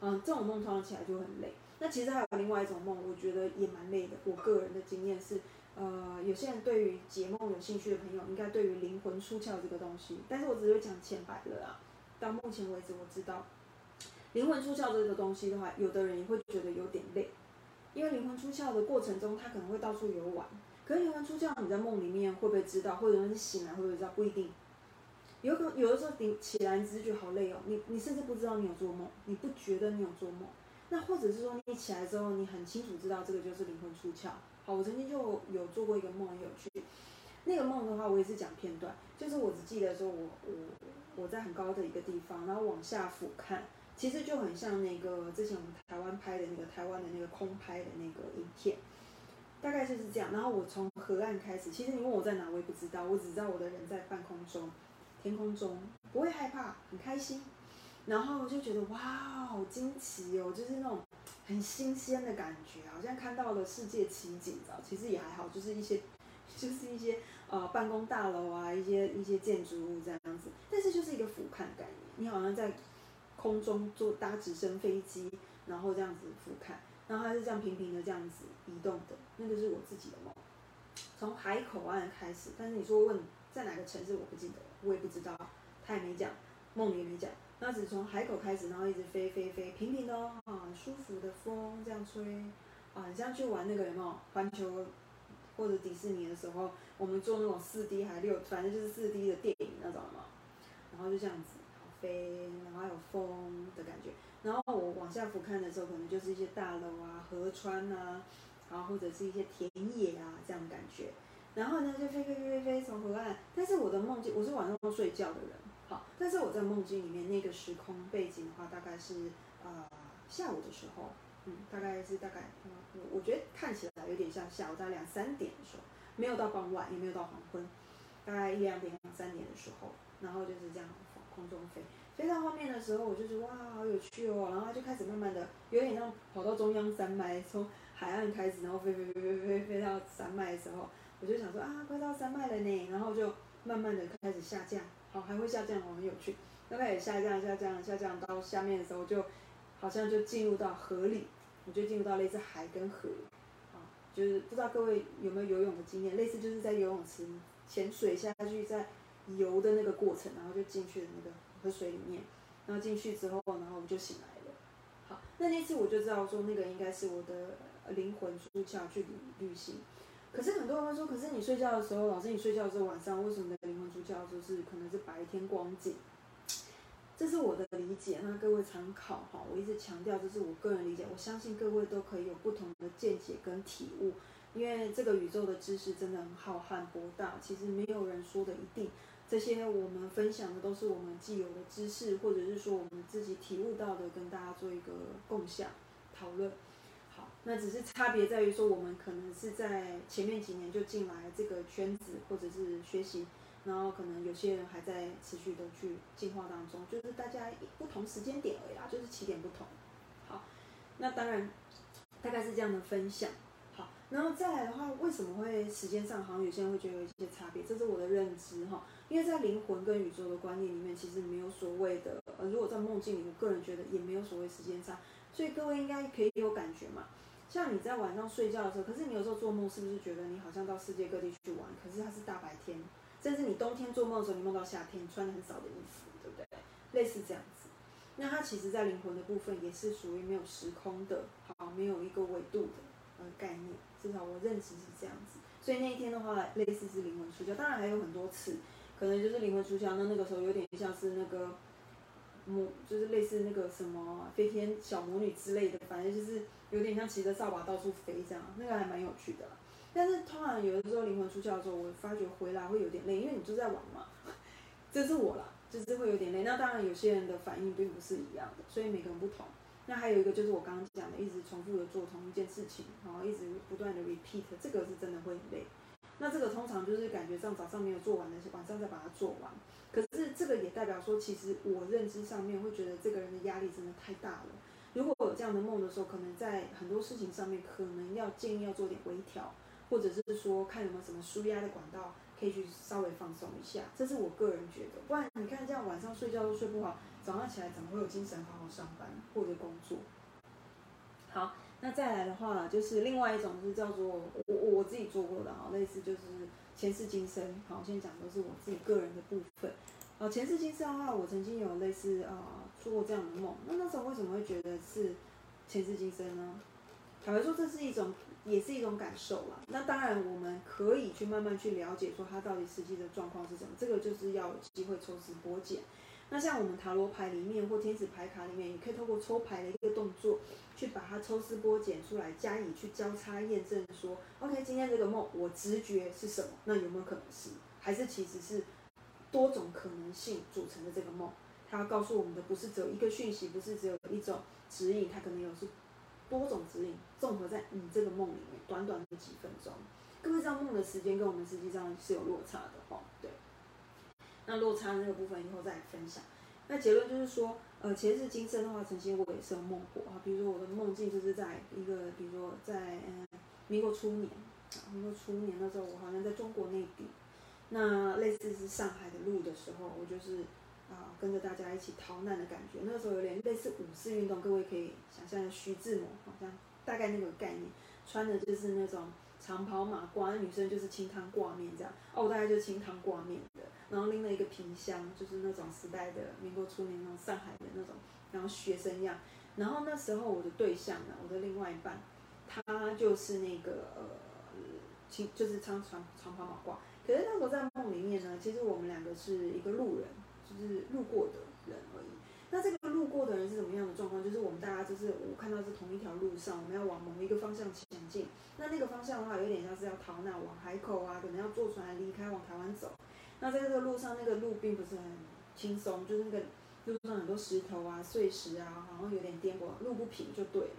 嗯，这种梦通常起来就很累。那其实还有另外一种梦，我觉得也蛮累的。我个人的经验是，呃，有些人对于解梦有兴趣的朋友，应该对于灵魂出窍这个东西，但是我只会讲浅白了啊。到目前为止，我知道灵魂出窍这个东西的话，有的人也会觉得有点累，因为灵魂出窍的过程中，他可能会到处游玩。可是灵魂出窍，你在梦里面会不会知道，或者你醒来会不会知道？不一定。有可能有的时候你起来你只是觉得好累哦，你你甚至不知道你有做梦，你不觉得你有做梦，那或者是说你起来之后你很清楚知道这个就是灵魂出窍。好，我曾经就有做过一个梦很有趣，那个梦的话我也是讲片段，就是我只记得说我我我在很高的一个地方，然后往下俯瞰，其实就很像那个之前我们台湾拍的那个台湾的那个空拍的那个影片，大概就是这样。然后我从河岸开始，其实你问我在哪我也不知道，我只知道我的人在半空中。天空中不会害怕，很开心，然后就觉得哇，好惊奇哦，就是那种很新鲜的感觉，好像看到了世界奇景，知道？其实也还好，就是一些，[laughs] 就是一些呃办公大楼啊，一些一些建筑物这样子，但是就是一个俯瞰概念，你好像在空中坐搭直升飞机，然后这样子俯瞰，然后它是这样平平的这样子移动的，那个是我自己的梦，从海口岸开始，但是你说问。在哪个城市我不记得了，我也不知道，他也没讲，梦里也没讲，那只从海口开始，然后一直飞飞飞，平平的哦，啊，舒服的风这样吹，啊，你像去玩那个有没有？环球或者迪士尼的时候，我们坐那种四 D 还六，反正就是四 D 的电影那种嘛，然后就这样子飞，然后还有风的感觉，然后我往下俯瞰的时候，可能就是一些大楼啊、河川啊，然后或者是一些田野啊这样的感觉。然后呢，就飞飞飞飞飞从河岸，但是我的梦境，我是晚上睡觉的人，好，但是我在梦境里面那个时空背景的话，大概是呃下午的时候，嗯，大概是大概，我我觉得看起来有点像下午在两三点的时候，没有到傍晚，也没有到黄昏，大概一两点两三点的时候，然后就是这样空中飞，飞到后面的时候，我就觉得哇，好有趣哦，然后就开始慢慢的有点像跑到中央山脉，从海岸开始，然后飞飞飞飞飞飞到山脉的时候。我就想说啊，快到山脉了呢，然后就慢慢的开始下降，好，还会下降，好很有趣。刚开始下降，下降，下降到下面的时候，就好像就进入到河里，我就进入到类似海跟河，啊，就是不知道各位有没有游泳的经验，类似就是在游泳池潜水下去，在游的那个过程，然后就进去了那个河水里面，然后进去之后，然后我就醒来了。好，那那次我就知道说那个应该是我的灵魂出窍去旅旅行。可是很多人会说，可是你睡觉的时候，老师你睡觉的时候晚上为什么的灵魂出窍？就是可能是白天光景，这是我的理解，那各位参考哈。我一直强调这是我个人理解，我相信各位都可以有不同的见解跟体悟，因为这个宇宙的知识真的很浩瀚博大，其实没有人说的一定。这些我们分享的都是我们既有的知识，或者是说我们自己体悟到的，跟大家做一个共享讨论。那只是差别在于说，我们可能是在前面几年就进来这个圈子，或者是学习，然后可能有些人还在持续的去进化当中，就是大家不同时间点而已啦，就是起点不同。好，那当然大概是这样的分享。好，然后再来的话，为什么会时间上好像有些人会觉得有一些差别？这是我的认知哈。因为在灵魂跟宇宙的观念里面，其实没有所谓的，呃，如果在梦境里，我个人觉得也没有所谓时间差，所以各位应该可以有感觉嘛。像你在晚上睡觉的时候，可是你有时候做梦，是不是觉得你好像到世界各地去玩？可是它是大白天，甚至你冬天做梦的时候，你梦到夏天，穿的很少的衣服，对不对？类似这样子。那它其实，在灵魂的部分，也是属于没有时空的，好，没有一个维度的呃概念，至少我认知是这样子。所以那一天的话，类似是灵魂出窍，当然还有很多次。可能就是灵魂出窍，那那个时候有点像是那个魔，就是类似那个什么飞天小魔女之类的，反正就是有点像骑着扫把到处飞这样，那个还蛮有趣的。但是通常有的时候灵魂出窍的时候，我发觉回来会有点累，因为你就在玩嘛。[laughs] 这是我啦，就是会有点累。那当然有些人的反应并不是一样的，所以每个人不同。那还有一个就是我刚刚讲的，一直重复的做同一件事情，然后一直不断的 repeat，这个是真的会很累。那这个通常就是感觉上早上没有做完的，晚上再把它做完。可是这个也代表说，其实我认知上面会觉得这个人的压力真的太大了。如果有这样的梦的时候，可能在很多事情上面，可能要建议要做点微调，或者是说看有没有什么舒压的管道，可以去稍微放松一下。这是我个人觉得，不然你看这样晚上睡觉都睡不好，早上起来怎么会有精神好好上班或者工作？好。那再来的话，就是另外一种是叫做我我自己做过的哈，类似就是前世今生。好，我先讲都是我自己个人的部分。呃，前世今生的话，我曾经有类似呃做过这样的梦。那那时候为什么会觉得是前世今生呢？坦白说，这是一种也是一种感受啦。那当然我们可以去慢慢去了解说他到底实际的状况是什么。这个就是要有机会抽丝剥茧。那像我们塔罗牌里面或天使牌卡里面，也可以透过抽牌的一个动作，去把它抽丝剥茧出来，加以去交叉验证，说，OK，今天这个梦我直觉是什么？那有没有可能是，还是其实是多种可能性组成的这个梦？它告诉我们的不是只有一个讯息，不是只有一种指引，它可能有是多种指引综合在你这个梦里面，短短的几分钟，各位知道梦的时间跟我们实际上是有落差的哦，对。那落差那个部分以后再分享。那结论就是说，呃，前世今生的话，曾经我也是有梦过啊。比如说我的梦境就是在一个，比如说在嗯民国初年，民国初年那时候我好像在中国内地，那类似是上海的路的时候，我就是跟着大家一起逃难的感觉。那个时候有点类似武士运动，各位可以想象徐志摩好像大概那个概念，穿的就是那种。长袍马褂，女生就是清汤挂面这样，哦，我大概就是清汤挂面的，然后拎了一个皮箱，就是那种时代的民国初年那种上海的那种，然后学生样，然后那时候我的对象呢，我的另外一半，他就是那个呃，清就是长长长袍马褂，可是那时候在梦里面呢，其实我们两个是一个路人，就是路过的人而已。那这个路过的人是怎么样的状况？就是我们大家就是我看到是同一条路上，我们要往某一个方向前进。那那个方向的话，有点像是要逃难，往海口啊，可能要坐船离开，往台湾走。那在这个路上，那个路并不是很轻松，就是那个路上很多石头啊、碎石啊，然后有点颠簸，路不平就对了。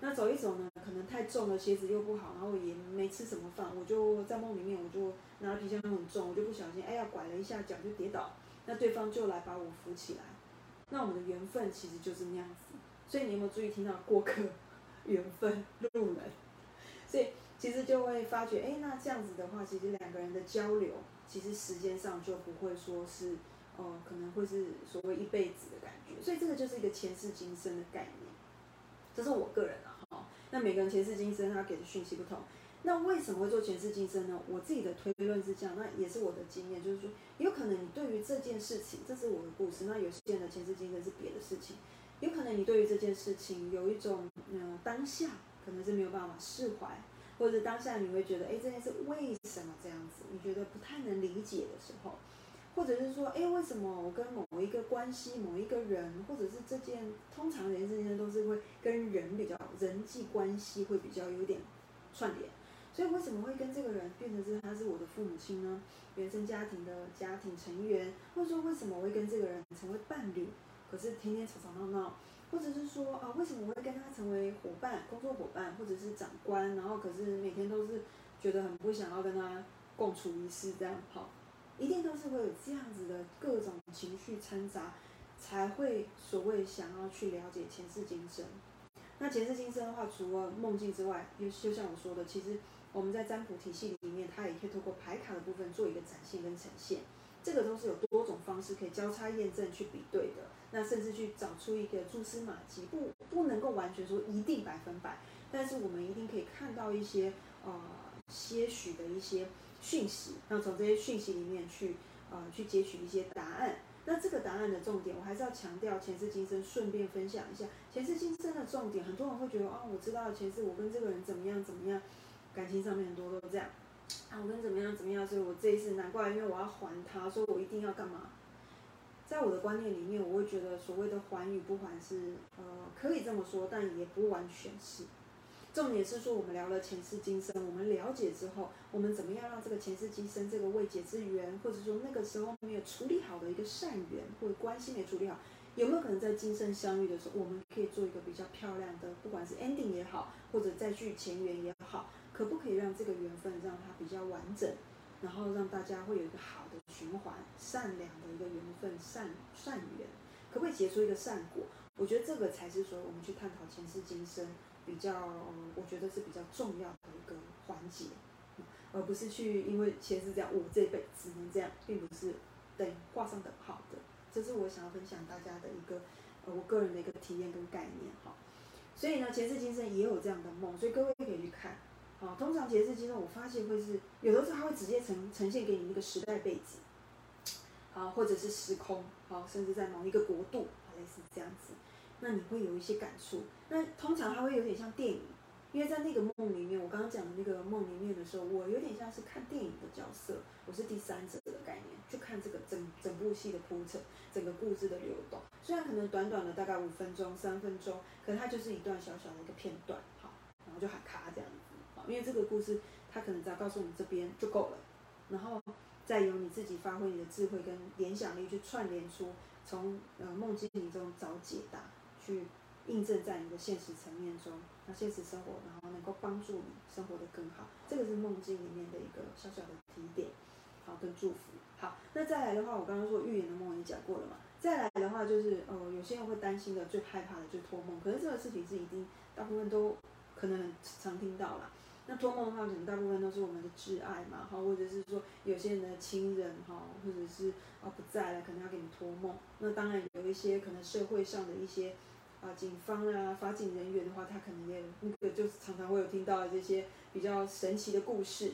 那走一走呢，可能太重了，鞋子又不好，然后也没吃什么饭，我就在梦里面，我就拿皮箱很重，我就不小心，哎呀，拐了一下脚就跌倒，那对方就来把我扶起来。那我们的缘分其实就是那样子，所以你有没有注意听到过客、[laughs] 缘分、路人？所以其实就会发觉，哎，那这样子的话，其实两个人的交流，其实时间上就不会说是，呃，可能会是所谓一辈子的感觉。所以这个就是一个前世今生的概念，这是我个人啊，哈。那每个人前世今生他给的讯息不同。那为什么会做前世今生呢？我自己的推论是这样，那也是我的经验，就是说，有可能你对于这件事情，这是我的故事，那有些人的前世今生是别的事情，有可能你对于这件事情有一种嗯当下可能是没有办法释怀，或者当下你会觉得，哎，这件事为什么这样子？你觉得不太能理解的时候，或者是说，哎，为什么我跟某一个关系、某一个人，或者是这件，通常人之间都是会跟人比较人际关系会比较有点串联，所以为什么会跟这个人变成是他是我的父母亲呢？原生家庭的家庭成员，或者说为什么会跟这个人成为伴侣，可是天天吵吵闹闹，或者是说啊，为什么我会跟他成为伙伴、工作伙伴，或者是长官，然后可是每天都是觉得很不想要跟他共处一室这样，好，一定都是会有这样子的各种情绪掺杂，才会所谓想要去了解前世今生。那前世今生的话，除了梦境之外，就就像我说的，其实。我们在占卜体系里面，它也可以透过牌卡的部分做一个展现跟呈现，这个都是有多种方式可以交叉验证去比对的。那甚至去找出一个蛛丝马迹，不不能够完全说一定百分百，但是我们一定可以看到一些呃些许的一些讯息，那从这些讯息里面去呃去截取一些答案。那这个答案的重点，我还是要强调前世今生，顺便分享一下前世今生的重点。很多人会觉得啊，我知道前世我跟这个人怎么样怎么样。感情上面很多都是这样，啊，我跟怎么样怎么样，所以我这一次难怪，因为我要还他，所以我一定要干嘛？在我的观念里面，我会觉得所谓的还与不还是，呃，可以这么说，但也不完全是。重点是说，我们聊了前世今生，我们了解之后，我们怎么样让这个前世今生这个未解之缘，或者说那个时候没有处理好的一个善缘或者关系没处理好，有没有可能在今生相遇的时候，我们可以做一个比较漂亮的，不管是 ending 也好，或者再续前缘也好。可不可以让这个缘分让它比较完整，然后让大家会有一个好的循环，善良的一个缘分，善善缘，可不可以结出一个善果？我觉得这个才是说我们去探讨前世今生比较，我觉得是比较重要的一个环节，而不是去因为前世这样，我这辈子只能这样，并不是等画上等号的。这是我想要分享大家的一个，呃，我个人的一个体验跟概念哈。所以呢，前世今生也有这样的梦，所以各位可以去看。好，通常节日今生我发现会是有的时候它会直接呈呈现给你那个时代背景，好，或者是时空，好，甚至在某一个国度，类似这样子，那你会有一些感触。那通常它会有点像电影，因为在那个梦里面，我刚刚讲的那个梦里面的时候，我有点像是看电影的角色，我是第三者的概念，去看这个整整部戏的铺陈，整个故事的流动。虽然可能短短的大概五分钟、三分钟，可它就是一段小小的一个片段，好，然后就喊卡这样子。因为这个故事，他可能只要告诉你这边就够了，然后再由你自己发挥你的智慧跟联想力去串联出从呃梦境中找解答，去印证在你的现实层面中，那现实生活然后能够帮助你生活的更好，这个是梦境里面的一个小小的提点，好跟祝福。好，那再来的话，我刚刚说预言的梦也讲过了嘛，再来的话就是呃有些人会担心的最害怕的就是托梦，可是这个事情是一定大部分都可能常听到了。那托梦的话，可能大部分都是我们的挚爱嘛，哈，或者是说有些人的亲人哈，或者是啊不在了，可能要给你托梦。那当然有一些可能社会上的一些啊警方啊法警人员的话，他可能也那个就是常常会有听到这些比较神奇的故事。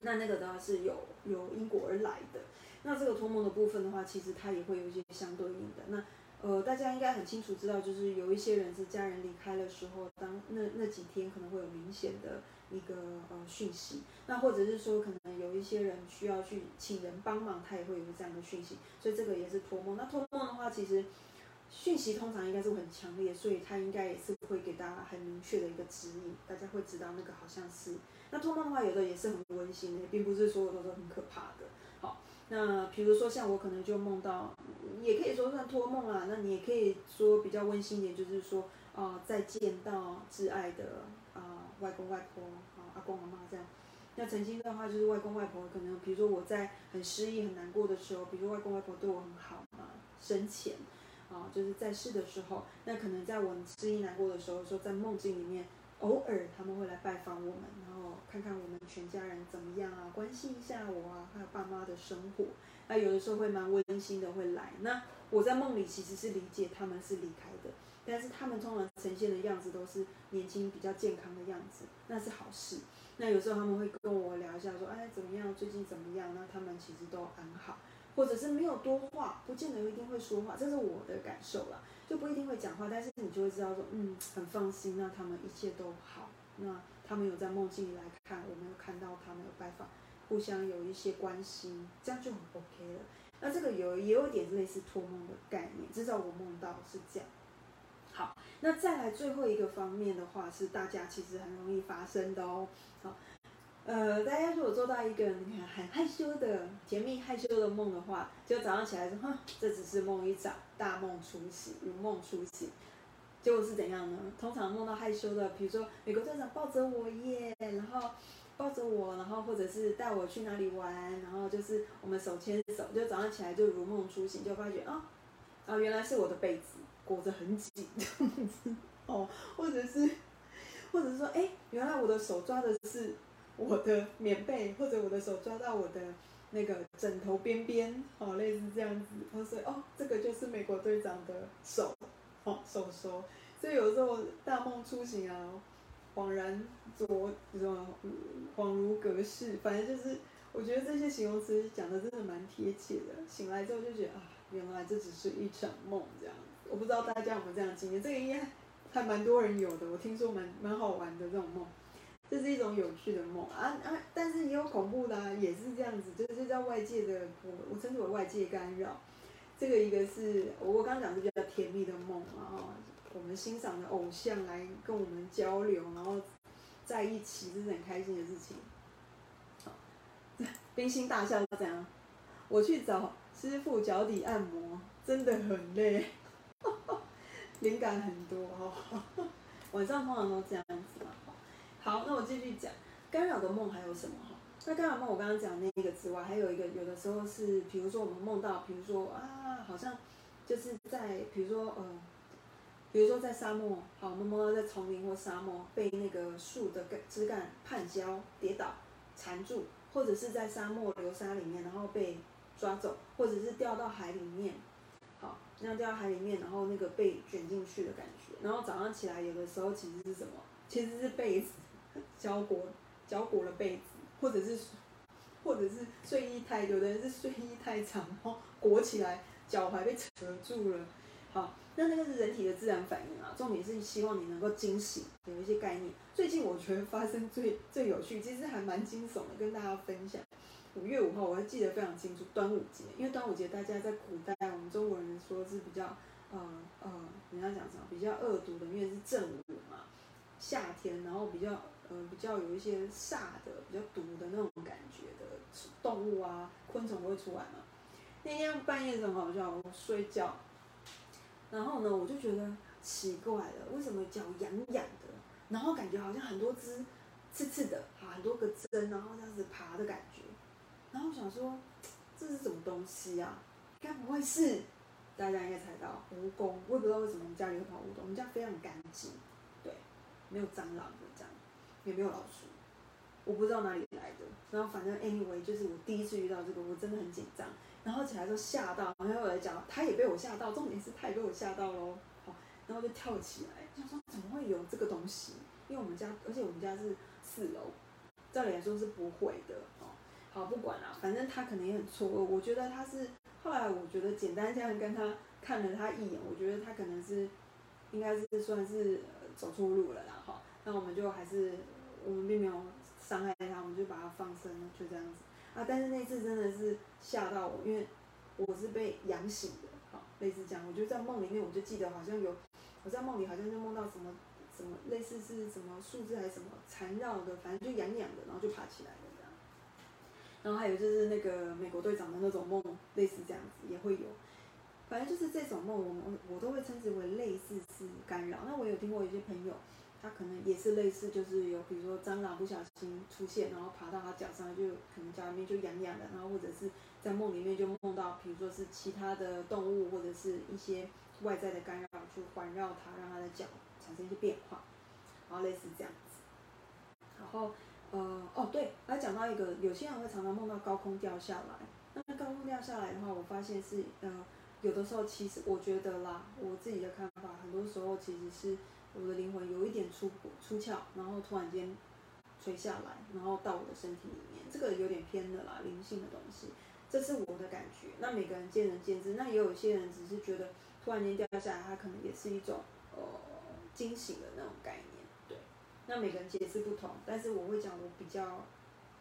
那那个的话是有有因果而来的。那这个托梦的部分的话，其实它也会有一些相对应的。那呃，大家应该很清楚知道，就是有一些人是家人离开的时候，当那那几天可能会有明显的。一个呃讯息，那或者是说可能有一些人需要去请人帮忙，他也会有这样的讯息，所以这个也是托梦。那托梦的话，其实讯息通常应该是很强烈，所以他应该也是会给大家很明确的一个指引，大家会知道那个好像是。那托梦的话，有的也是很温馨的，并不是所有的都很可怕的。好，那比如说像我可能就梦到，也可以说算托梦啊。那你也可以说比较温馨一点，就是说啊，再见到挚爱的。外公外婆啊，阿公阿妈这样。那曾经的话，就是外公外婆可能，比如说我在很失意、很难过的时候，比如说外公外婆对我很好嘛，生前啊，就是在世的时候，那可能在我失意难过的时候，说在梦境里面，偶尔他们会来拜访我们，然后看看我们全家人怎么样啊，关心一下我啊，还有爸妈的生活。那有的时候会蛮温馨的，会来。那我在梦里其实是理解他们是离开。但是他们通常呈现的样子都是年轻、比较健康的样子，那是好事。那有时候他们会跟我聊一下，说：“哎，怎么样？最近怎么样？”那他们其实都很好，或者是没有多话，不见得一定会说话，这是我的感受啦，就不一定会讲话，但是你就会知道说，嗯，很放心，那他们一切都好。那他们有在梦境里来看，我们有看到他们有拜访，互相有一些关心，这样就很 OK 了。那这个有也有点类似托梦的概念，至少我梦到是这样。好，那再来最后一个方面的话，是大家其实很容易发生的哦。好，呃，大家如果做到一个你看很害羞的甜蜜害羞的梦的话，就早上起来说，哼，这只是梦一场，大梦初醒，如梦初醒。结果是怎样呢？通常梦到害羞的，比如说美国队长抱着我耶，然后抱着我，然后或者是带我去哪里玩，然后就是我们手牵手，就早上起来就如梦初醒，就发觉啊，啊原来是我的被子裹着很紧这样子哦，或者是或者是说哎，原来我的手抓的是我的棉被，或者我的手抓到我的那个枕头边边哦，类似这样子，他说哦，这个就是美国队长的手。哦，手手，所以有时候大梦初醒啊，恍然昨什么，恍如隔世，反正就是我觉得这些形容词讲的真的蛮贴切的。醒来之后就觉得啊，原来这只是一场梦这样。我不知道大家有没有这样经验，这个应该还蛮多人有的。我听说蛮蛮好玩的这种梦，这是一种有趣的梦啊啊，但是也有恐怖的，啊，也是这样子，就是叫外界的，我我称之为外界干扰。这个一个是我刚刚讲是比较甜蜜的梦啊，我们欣赏的偶像来跟我们交流，然后在一起，这是很开心的事情。好，[laughs] 冰心大笑怎样？我去找师傅脚底按摩，真的很累，灵感很多哈。[laughs] 晚上通常都这样子嘛。好，那我继续讲干扰的梦还有什么哈？那干扰梦我刚刚讲那个之外，还有一个有的时候是，比如说我们梦到，比如说啊，好像就是在，比如说呃，比如说在沙漠，好，我们梦到在丛林或沙漠被那个树的根枝干绊跤跌倒缠住，或者是在沙漠流沙里面，然后被抓走，或者是掉到海里面，那样掉到海里面，然后那个被卷进去的感觉，然后早上起来有的时候其实是什么？其实是被子 [laughs] 浇裹浇裹了被子。或者是，或者是睡衣太，有的人是睡衣太长，然后裹起来，脚踝被扯住了。好，那那个是人体的自然反应啊。重点是希望你能够惊醒，有一些概念。最近我觉得发生最最有趣，其实还蛮惊悚的，跟大家分享。五月五号我还记得非常清楚，端午节，因为端午节大家在古代我们中国人说是比较，呃呃，人家讲什么比较恶毒的，因为是正午嘛，夏天，然后比较。呃，比较有一些煞的、比较毒的那种感觉的动物啊，昆虫会出来嘛。那天半夜很好笑，我睡觉，然后呢，我就觉得奇怪了，为什么脚痒痒的？然后感觉好像很多只刺刺的，很多个针，然后这样子爬的感觉。然后我想说，这是什么东西啊？该不会是大家应该猜到蜈蚣？我也不知道为什么我们家里会跑蜈蚣，我们家非常干净，对，没有蟑螂的这样。也没有老鼠，我不知道哪里来的。然后反正 anyway，就是我第一次遇到这个，我真的很紧张。然后起来之后吓到，然后我来讲，他也被我吓到。重点是他也被我吓到喽。好，然后就跳起来，就说怎么会有这个东西？因为我们家，而且我们家是四楼，照理来说是不会的。哦，好，不管了，反正他可能也很错愕。我觉得他是后来，我觉得简单这样跟他看了他一眼，我觉得他可能是应该是算是走错路了啦。哈。那我们就还是，我们并没有伤害他，我们就把他放生了，就这样子啊。但是那次真的是吓到我，因为我是被养醒的，好，类似这样。我就在梦里面，我就记得好像有，我在梦里好像就梦到什么什么类似是什么树枝还是什么缠绕的，反正就痒痒的，然后就爬起来了。然后还有就是那个美国队长的那种梦，类似这样子也会有。反正就是这种梦，我们我都会称之为类似是干扰。那我有听过一些朋友。他可能也是类似，就是有比如说蟑螂不小心出现，然后爬到他脚上，就可能脚里面就痒痒的，然后或者是在梦里面就梦到，比如说是其他的动物或者是一些外在的干扰去环绕他，让他的脚产生一些变化，然后类似这样子。然后呃哦对，还讲到一个，有些人会常常梦到高空掉下来。那高空掉下来的话，我发现是呃有的时候其实我觉得啦，我自己的看法，很多时候其实是。我的灵魂有一点出出窍，然后突然间垂下来，然后到我的身体里面，这个有点偏的啦，灵性的东西，这是我的感觉。那每个人见仁见智，那也有一些人只是觉得突然间掉下来，它可能也是一种呃惊喜的那种概念，那每个人解释不同，但是我会讲我比较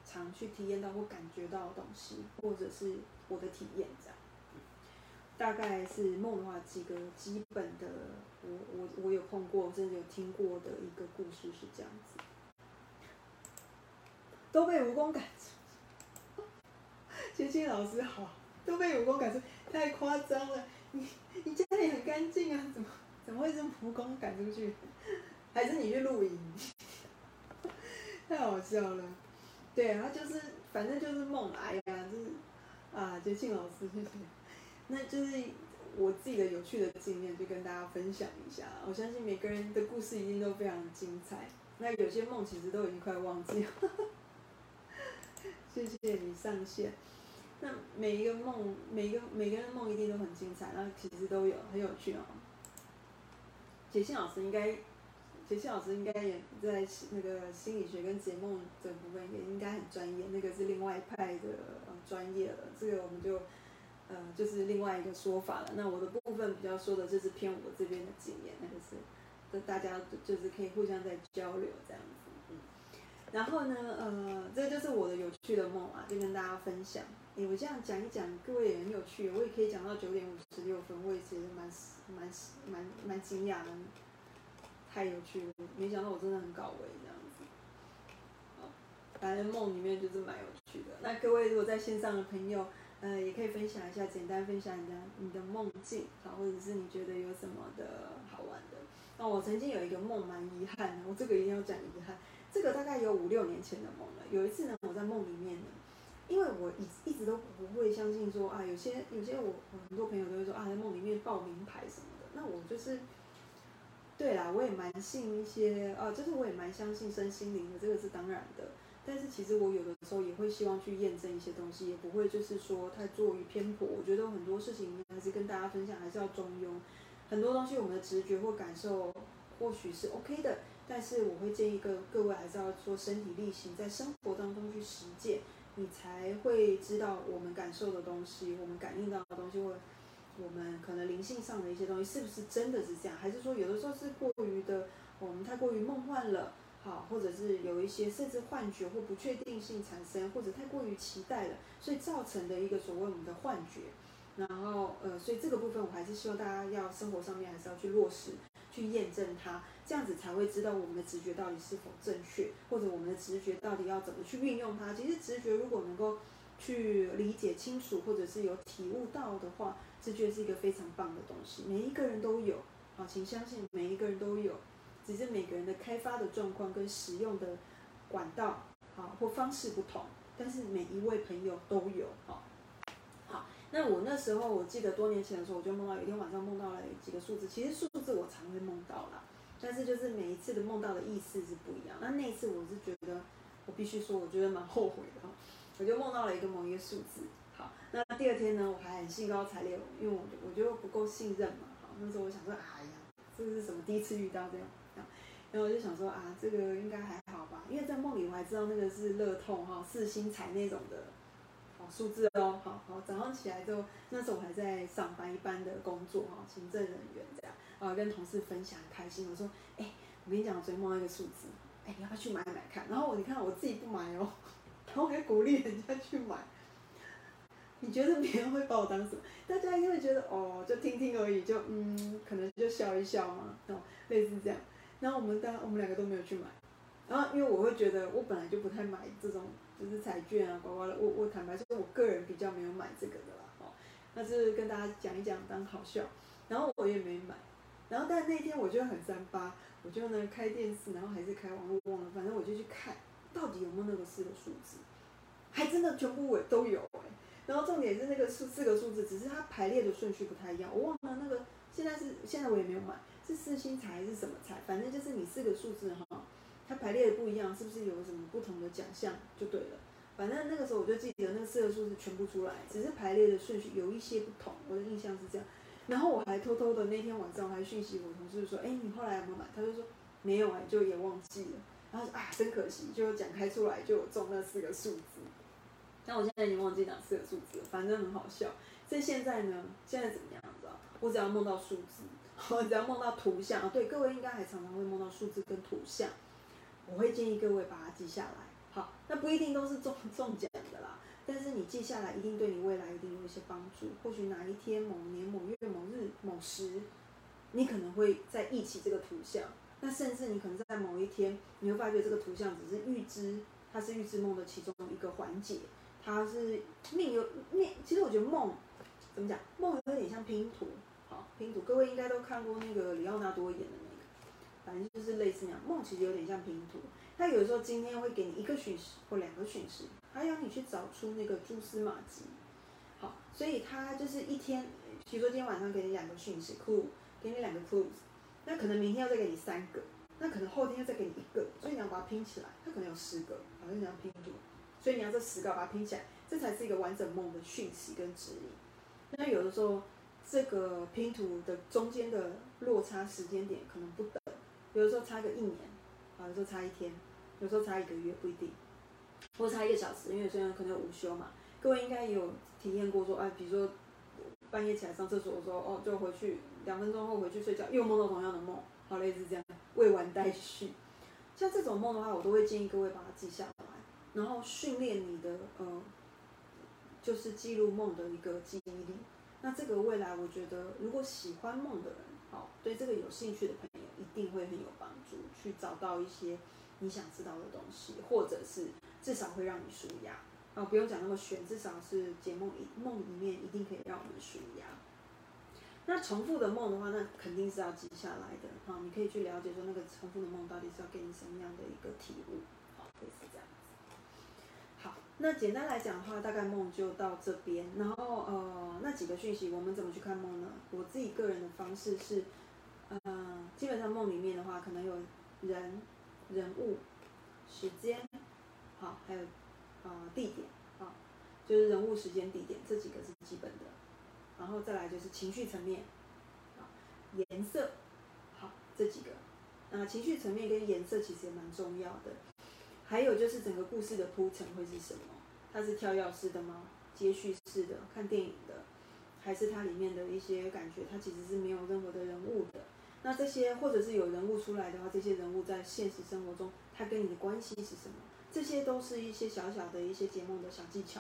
常去体验到或感觉到的东西，或者是我的体验这样。大概是梦的话，几个基本的，我我我有碰过，甚至有听过的一个故事是这样子，都被蜈蚣赶住。芊芊老师好，都被蜈蚣赶出，太夸张了。你你家里很干净啊，怎么怎么会是蜈蚣赶出去？还是你去露营？太好笑了。对啊，就是反正就是梦哎呀，就是啊，杰庆老师谢谢。那就是我自己的有趣的经验，就跟大家分享一下。我相信每个人的故事一定都非常精彩。那有些梦其实都已经快忘记了。[laughs] 谢谢你上线。那每一个梦，每一个每个人的梦一定都很精彩，那其实都有很有趣哦。杰信老师应该，杰信老师应该也在那个心理学跟解梦这部分也应该很专业，那个是另外一派的专业了。这个我们就。呃，就是另外一个说法了。那我的部分比较说的就是偏我这边的经验，那个是，就大家就是可以互相在交流这样子。嗯，然后呢，呃，这就是我的有趣的梦啊，就跟大家分享。哎，我这样讲一讲，各位也很有趣，我也可以讲到九点五十六分，我也觉得蛮蛮蛮蛮惊讶的，太有趣了，没想到我真的很搞味这样子。好，反正梦里面就是蛮有趣的。那各位如果在线上的朋友，呃，也可以分享一下，简单分享一下你的梦境好，或者是你觉得有什么的好玩的。那我曾经有一个梦蛮遗憾的，我这个一定要讲遗憾。这个大概有五六年前的梦了。有一次呢，我在梦里面呢，因为我一一直都不会相信说啊，有些有些我很多朋友都会说啊，在梦里面报名牌什么的。那我就是，对啦，我也蛮信一些啊，就是我也蛮相信身心灵的，这个是当然的。但是其实我有的时候也会希望去验证一些东西，也不会就是说太过于偏颇。我觉得很多事情还是跟大家分享，还是要中庸。很多东西我们的直觉或感受或许是 OK 的，但是我会建议各各位还是要做身体力行，在生活当中去实践，你才会知道我们感受的东西，我们感应到的东西，或我们可能灵性上的一些东西是不是真的是这样，还是说有的时候是过于的，我们太过于梦幻了。好，或者是有一些甚至幻觉或不确定性产生，或者太过于期待了，所以造成的一个所谓我们的幻觉。然后，呃，所以这个部分我还是希望大家要生活上面还是要去落实，去验证它，这样子才会知道我们的直觉到底是否正确，或者我们的直觉到底要怎么去运用它。其实直觉如果能够去理解清楚，或者是有体悟到的话，直觉是一个非常棒的东西，每一个人都有。好，请相信每一个人都有。只是每个人的开发的状况跟使用的管道，好或方式不同，但是每一位朋友都有，好，好。那我那时候我记得多年前的时候，我就梦到有一天晚上梦到了几个数字，其实数字我常会梦到啦，但是就是每一次的梦到的意思是不一样。那那一次我是觉得，我必须说，我觉得蛮后悔的，我就梦到了一个某一个数字，那第二天呢，我还很兴高采烈，因为我我觉得不够信任嘛，好。那时候我想说，哎呀，这是什么第一次遇到这样。然后我就想说啊，这个应该还好吧，因为在梦里我还知道那个是乐透哈，四星彩那种的，好数字哦，好好早上起来之后，那时候我还在上班一般的工作哈，行政人员这样，啊跟同事分享开心，我说哎，我跟你讲，我昨天梦到一个数字，哎你要不要去买买看？然后我你看我自己不买哦，[laughs] 然后我还鼓励人家去买，你觉得别人会把我当什么？大家应该会觉得哦，就听听而已，就嗯，可能就笑一笑嘛，哦，类似这样。然后我们当我们两个都没有去买，然后因为我会觉得我本来就不太买这种就是彩券啊、刮刮乐，我我坦白说，我个人比较没有买这个的啦，哦，那是跟大家讲一讲当好笑，然后我也没买，然后但那天我就很三八，我就呢开电视，然后还是开网络忘了，反正我就去看到底有没有那个四个数字，还真的全部我都有哎，然后重点是那个数四个数字，只是它排列的顺序不太一样，我忘了那个现在是现在我也没有买。是四星彩还是什么彩？反正就是你四个数字哈，它排列的不一样，是不是有什么不同的奖项就对了。反正那个时候我就记得那四个数字全部出来，只是排列的顺序有一些不同。我的印象是这样。然后我还偷偷的那天晚上我还讯息我同事说：“哎，你后来有没有买？”他就说：“没有哎，就也忘记了。”然后说：“啊，真可惜，就讲开出来就有中那四个数字。”但我现在已经忘记哪四个数字了，反正很好笑。所以现在呢，现在怎么样？知道？我只要梦到数字。我只要梦到图像，对各位应该还常常会梦到数字跟图像，我会建议各位把它记下来。好，那不一定都是中中奖的啦，但是你记下来，一定对你未来一定有一些帮助。或许哪一天、某年、某月、某日、某时，你可能会再忆起这个图像。那甚至你可能在某一天，你会发觉这个图像只是预知，它是预知梦的其中一个环节。它是命有命，其实我觉得梦怎么讲，梦有点像拼图，好拼图。各位应该都看过那个里奥纳多演的那个，反正就是类似那样。梦其实有点像拼图，它有时候今天会给你一个讯息或两个讯息，还要你去找出那个蛛丝马迹。好，所以它就是一天，比如说今天晚上给你两个讯息，clue，给你两个 clues，那可能明天要再给你三个，那可能后天要再给你一个，所以你要把它拼起来，它可能有十个，好像你要拼图。所以你要这十个把它拼起来，这才是一个完整梦的讯息跟指引。那有的时候，这个拼图的中间的落差时间点可能不等，有的时候差个一年，啊，有时候差一天，有时候差一个月不一定，或差一个小时，因为有些人可能午休嘛。各位应该也有体验过说，哎，比如说半夜起来上厕所的时候，哦，就回去两分钟后回去睡觉，又梦到同样的梦，好类似这样，未完待续。像这种梦的话，我都会建议各位把它记下。然后训练你的呃，就是记录梦的一个记忆力。那这个未来，我觉得如果喜欢梦的人，好，对这个有兴趣的朋友，一定会很有帮助，去找到一些你想知道的东西，或者是至少会让你舒压。啊，不用讲那么玄，至少是解梦一梦里面一定可以让我们舒压。那重复的梦的话，那肯定是要记下来的。好，你可以去了解说那个重复的梦到底是要给你什么样的一个体悟。好，可以是这样。那简单来讲的话，大概梦就到这边。然后呃，那几个讯息我们怎么去看梦呢？我自己个人的方式是，呃，基本上梦里面的话，可能有人、人物、时间，好，还有啊地点，啊，就是人物、时间、地点这几个是基本的。然后再来就是情绪层面，啊，颜色，好，这几个。那情绪层面跟颜色其实也蛮重要的。还有就是整个故事的铺陈会是什么？它是跳跃式的吗？接续式的？看电影的？还是它里面的一些感觉？它其实是没有任何的人物的。那这些或者是有人物出来的话，这些人物在现实生活中，它跟你的关系是什么？这些都是一些小小的一些解梦的小技巧。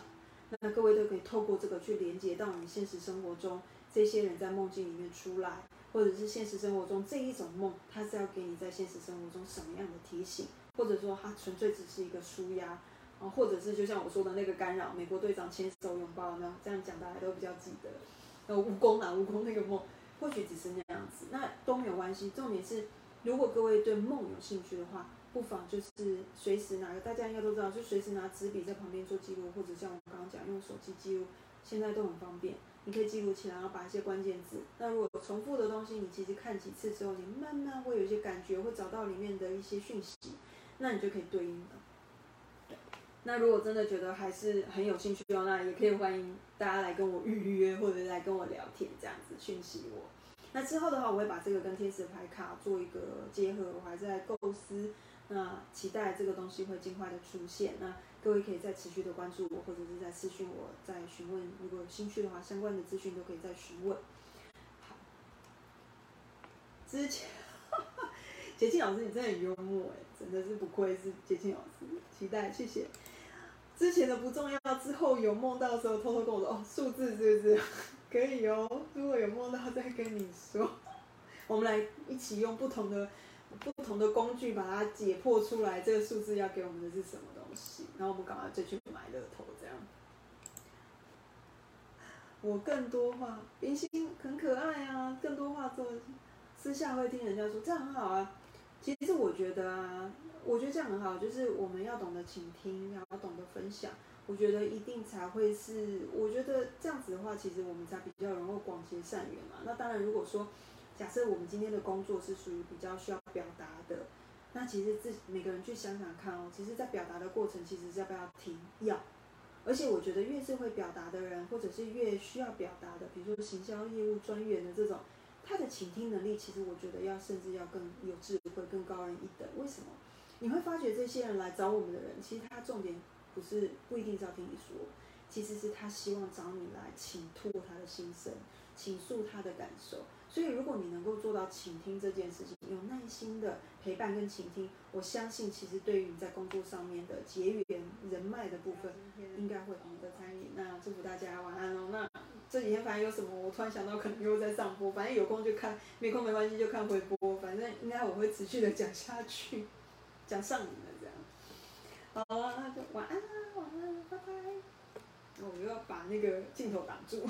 那各位都可以透过这个去连接到你现实生活中，这些人在梦境里面出来，或者是现实生活中这一种梦，它是要给你在现实生活中什么样的提醒？或者说它纯粹只是一个舒压啊，或者是就像我说的那个干扰，美国队长牵手拥抱，没有这样讲大家都比较记得。那，蜈蚣啊，蜈蚣那个梦，或许只是那样子，那都没有关系。重点是，如果各位对梦有兴趣的话，不妨就是随时拿个，大家应该都知道，就随时拿纸笔在旁边做记录，或者像我刚刚讲用手机记录，现在都很方便，你可以记录起来，然后把一些关键字。那如果重复的东西，你其实看几次之后，你慢慢会有一些感觉，会找到里面的一些讯息。那你就可以对应了。那如果真的觉得还是很有兴趣的话，那也可以欢迎大家来跟我预约，或者来跟我聊天，这样子讯息我。那之后的话，我会把这个跟天使牌卡做一个结合，我还在构思。那期待这个东西会尽快的出现。那各位可以再持续的关注我，或者是在私讯我，在询问。如果有兴趣的话，相关的资讯都可以再询问。好，之前。杰庆老师，你真的很幽默哎，真的是不愧是杰庆老师。期待，谢谢。之前的不重要，之后有梦到的时候，偷偷跟我说哦，数字是不是？[laughs] 可以哦，如果有梦到再跟你说。[laughs] 我们来一起用不同的不同的工具把它解破出来，这个数字要给我们的是什么东西？然后我们赶快再去买乐透，这样。我更多话，明星很可爱啊，更多话做，私下会听人家说，这样很好啊。其实我觉得啊，我觉得这样很好，就是我们要懂得倾听，要懂得分享。我觉得一定才会是，我觉得这样子的话，其实我们才比较能够广结善缘嘛。那当然，如果说假设我们今天的工作是属于比较需要表达的，那其实自每个人去想想看哦，其实，在表达的过程，其实要不要停？要。而且我觉得越是会表达的人，或者是越需要表达的，比如说行销业务专员的这种。他的倾听能力，其实我觉得要甚至要更有智慧、更高人一等。为什么？你会发觉这些人来找我们的人，其实他重点不是不一定是要听你说，其实是他希望找你来倾吐他的心声，倾诉他的感受。所以如果你能够做到倾听这件事情，有耐心的陪伴跟倾听，我相信其实对于你在工作上面的结缘人脉的部分，应该会很的参与。那祝福大家晚安哦。那这几天反正有什么，我突然想到可能又在上播，反正有空就看，没空没关系就看回播，反正应该我会持续的讲下去，讲上瘾了这样。好了，那就晚安啦，晚安，拜拜。那我又要把那个镜头挡住。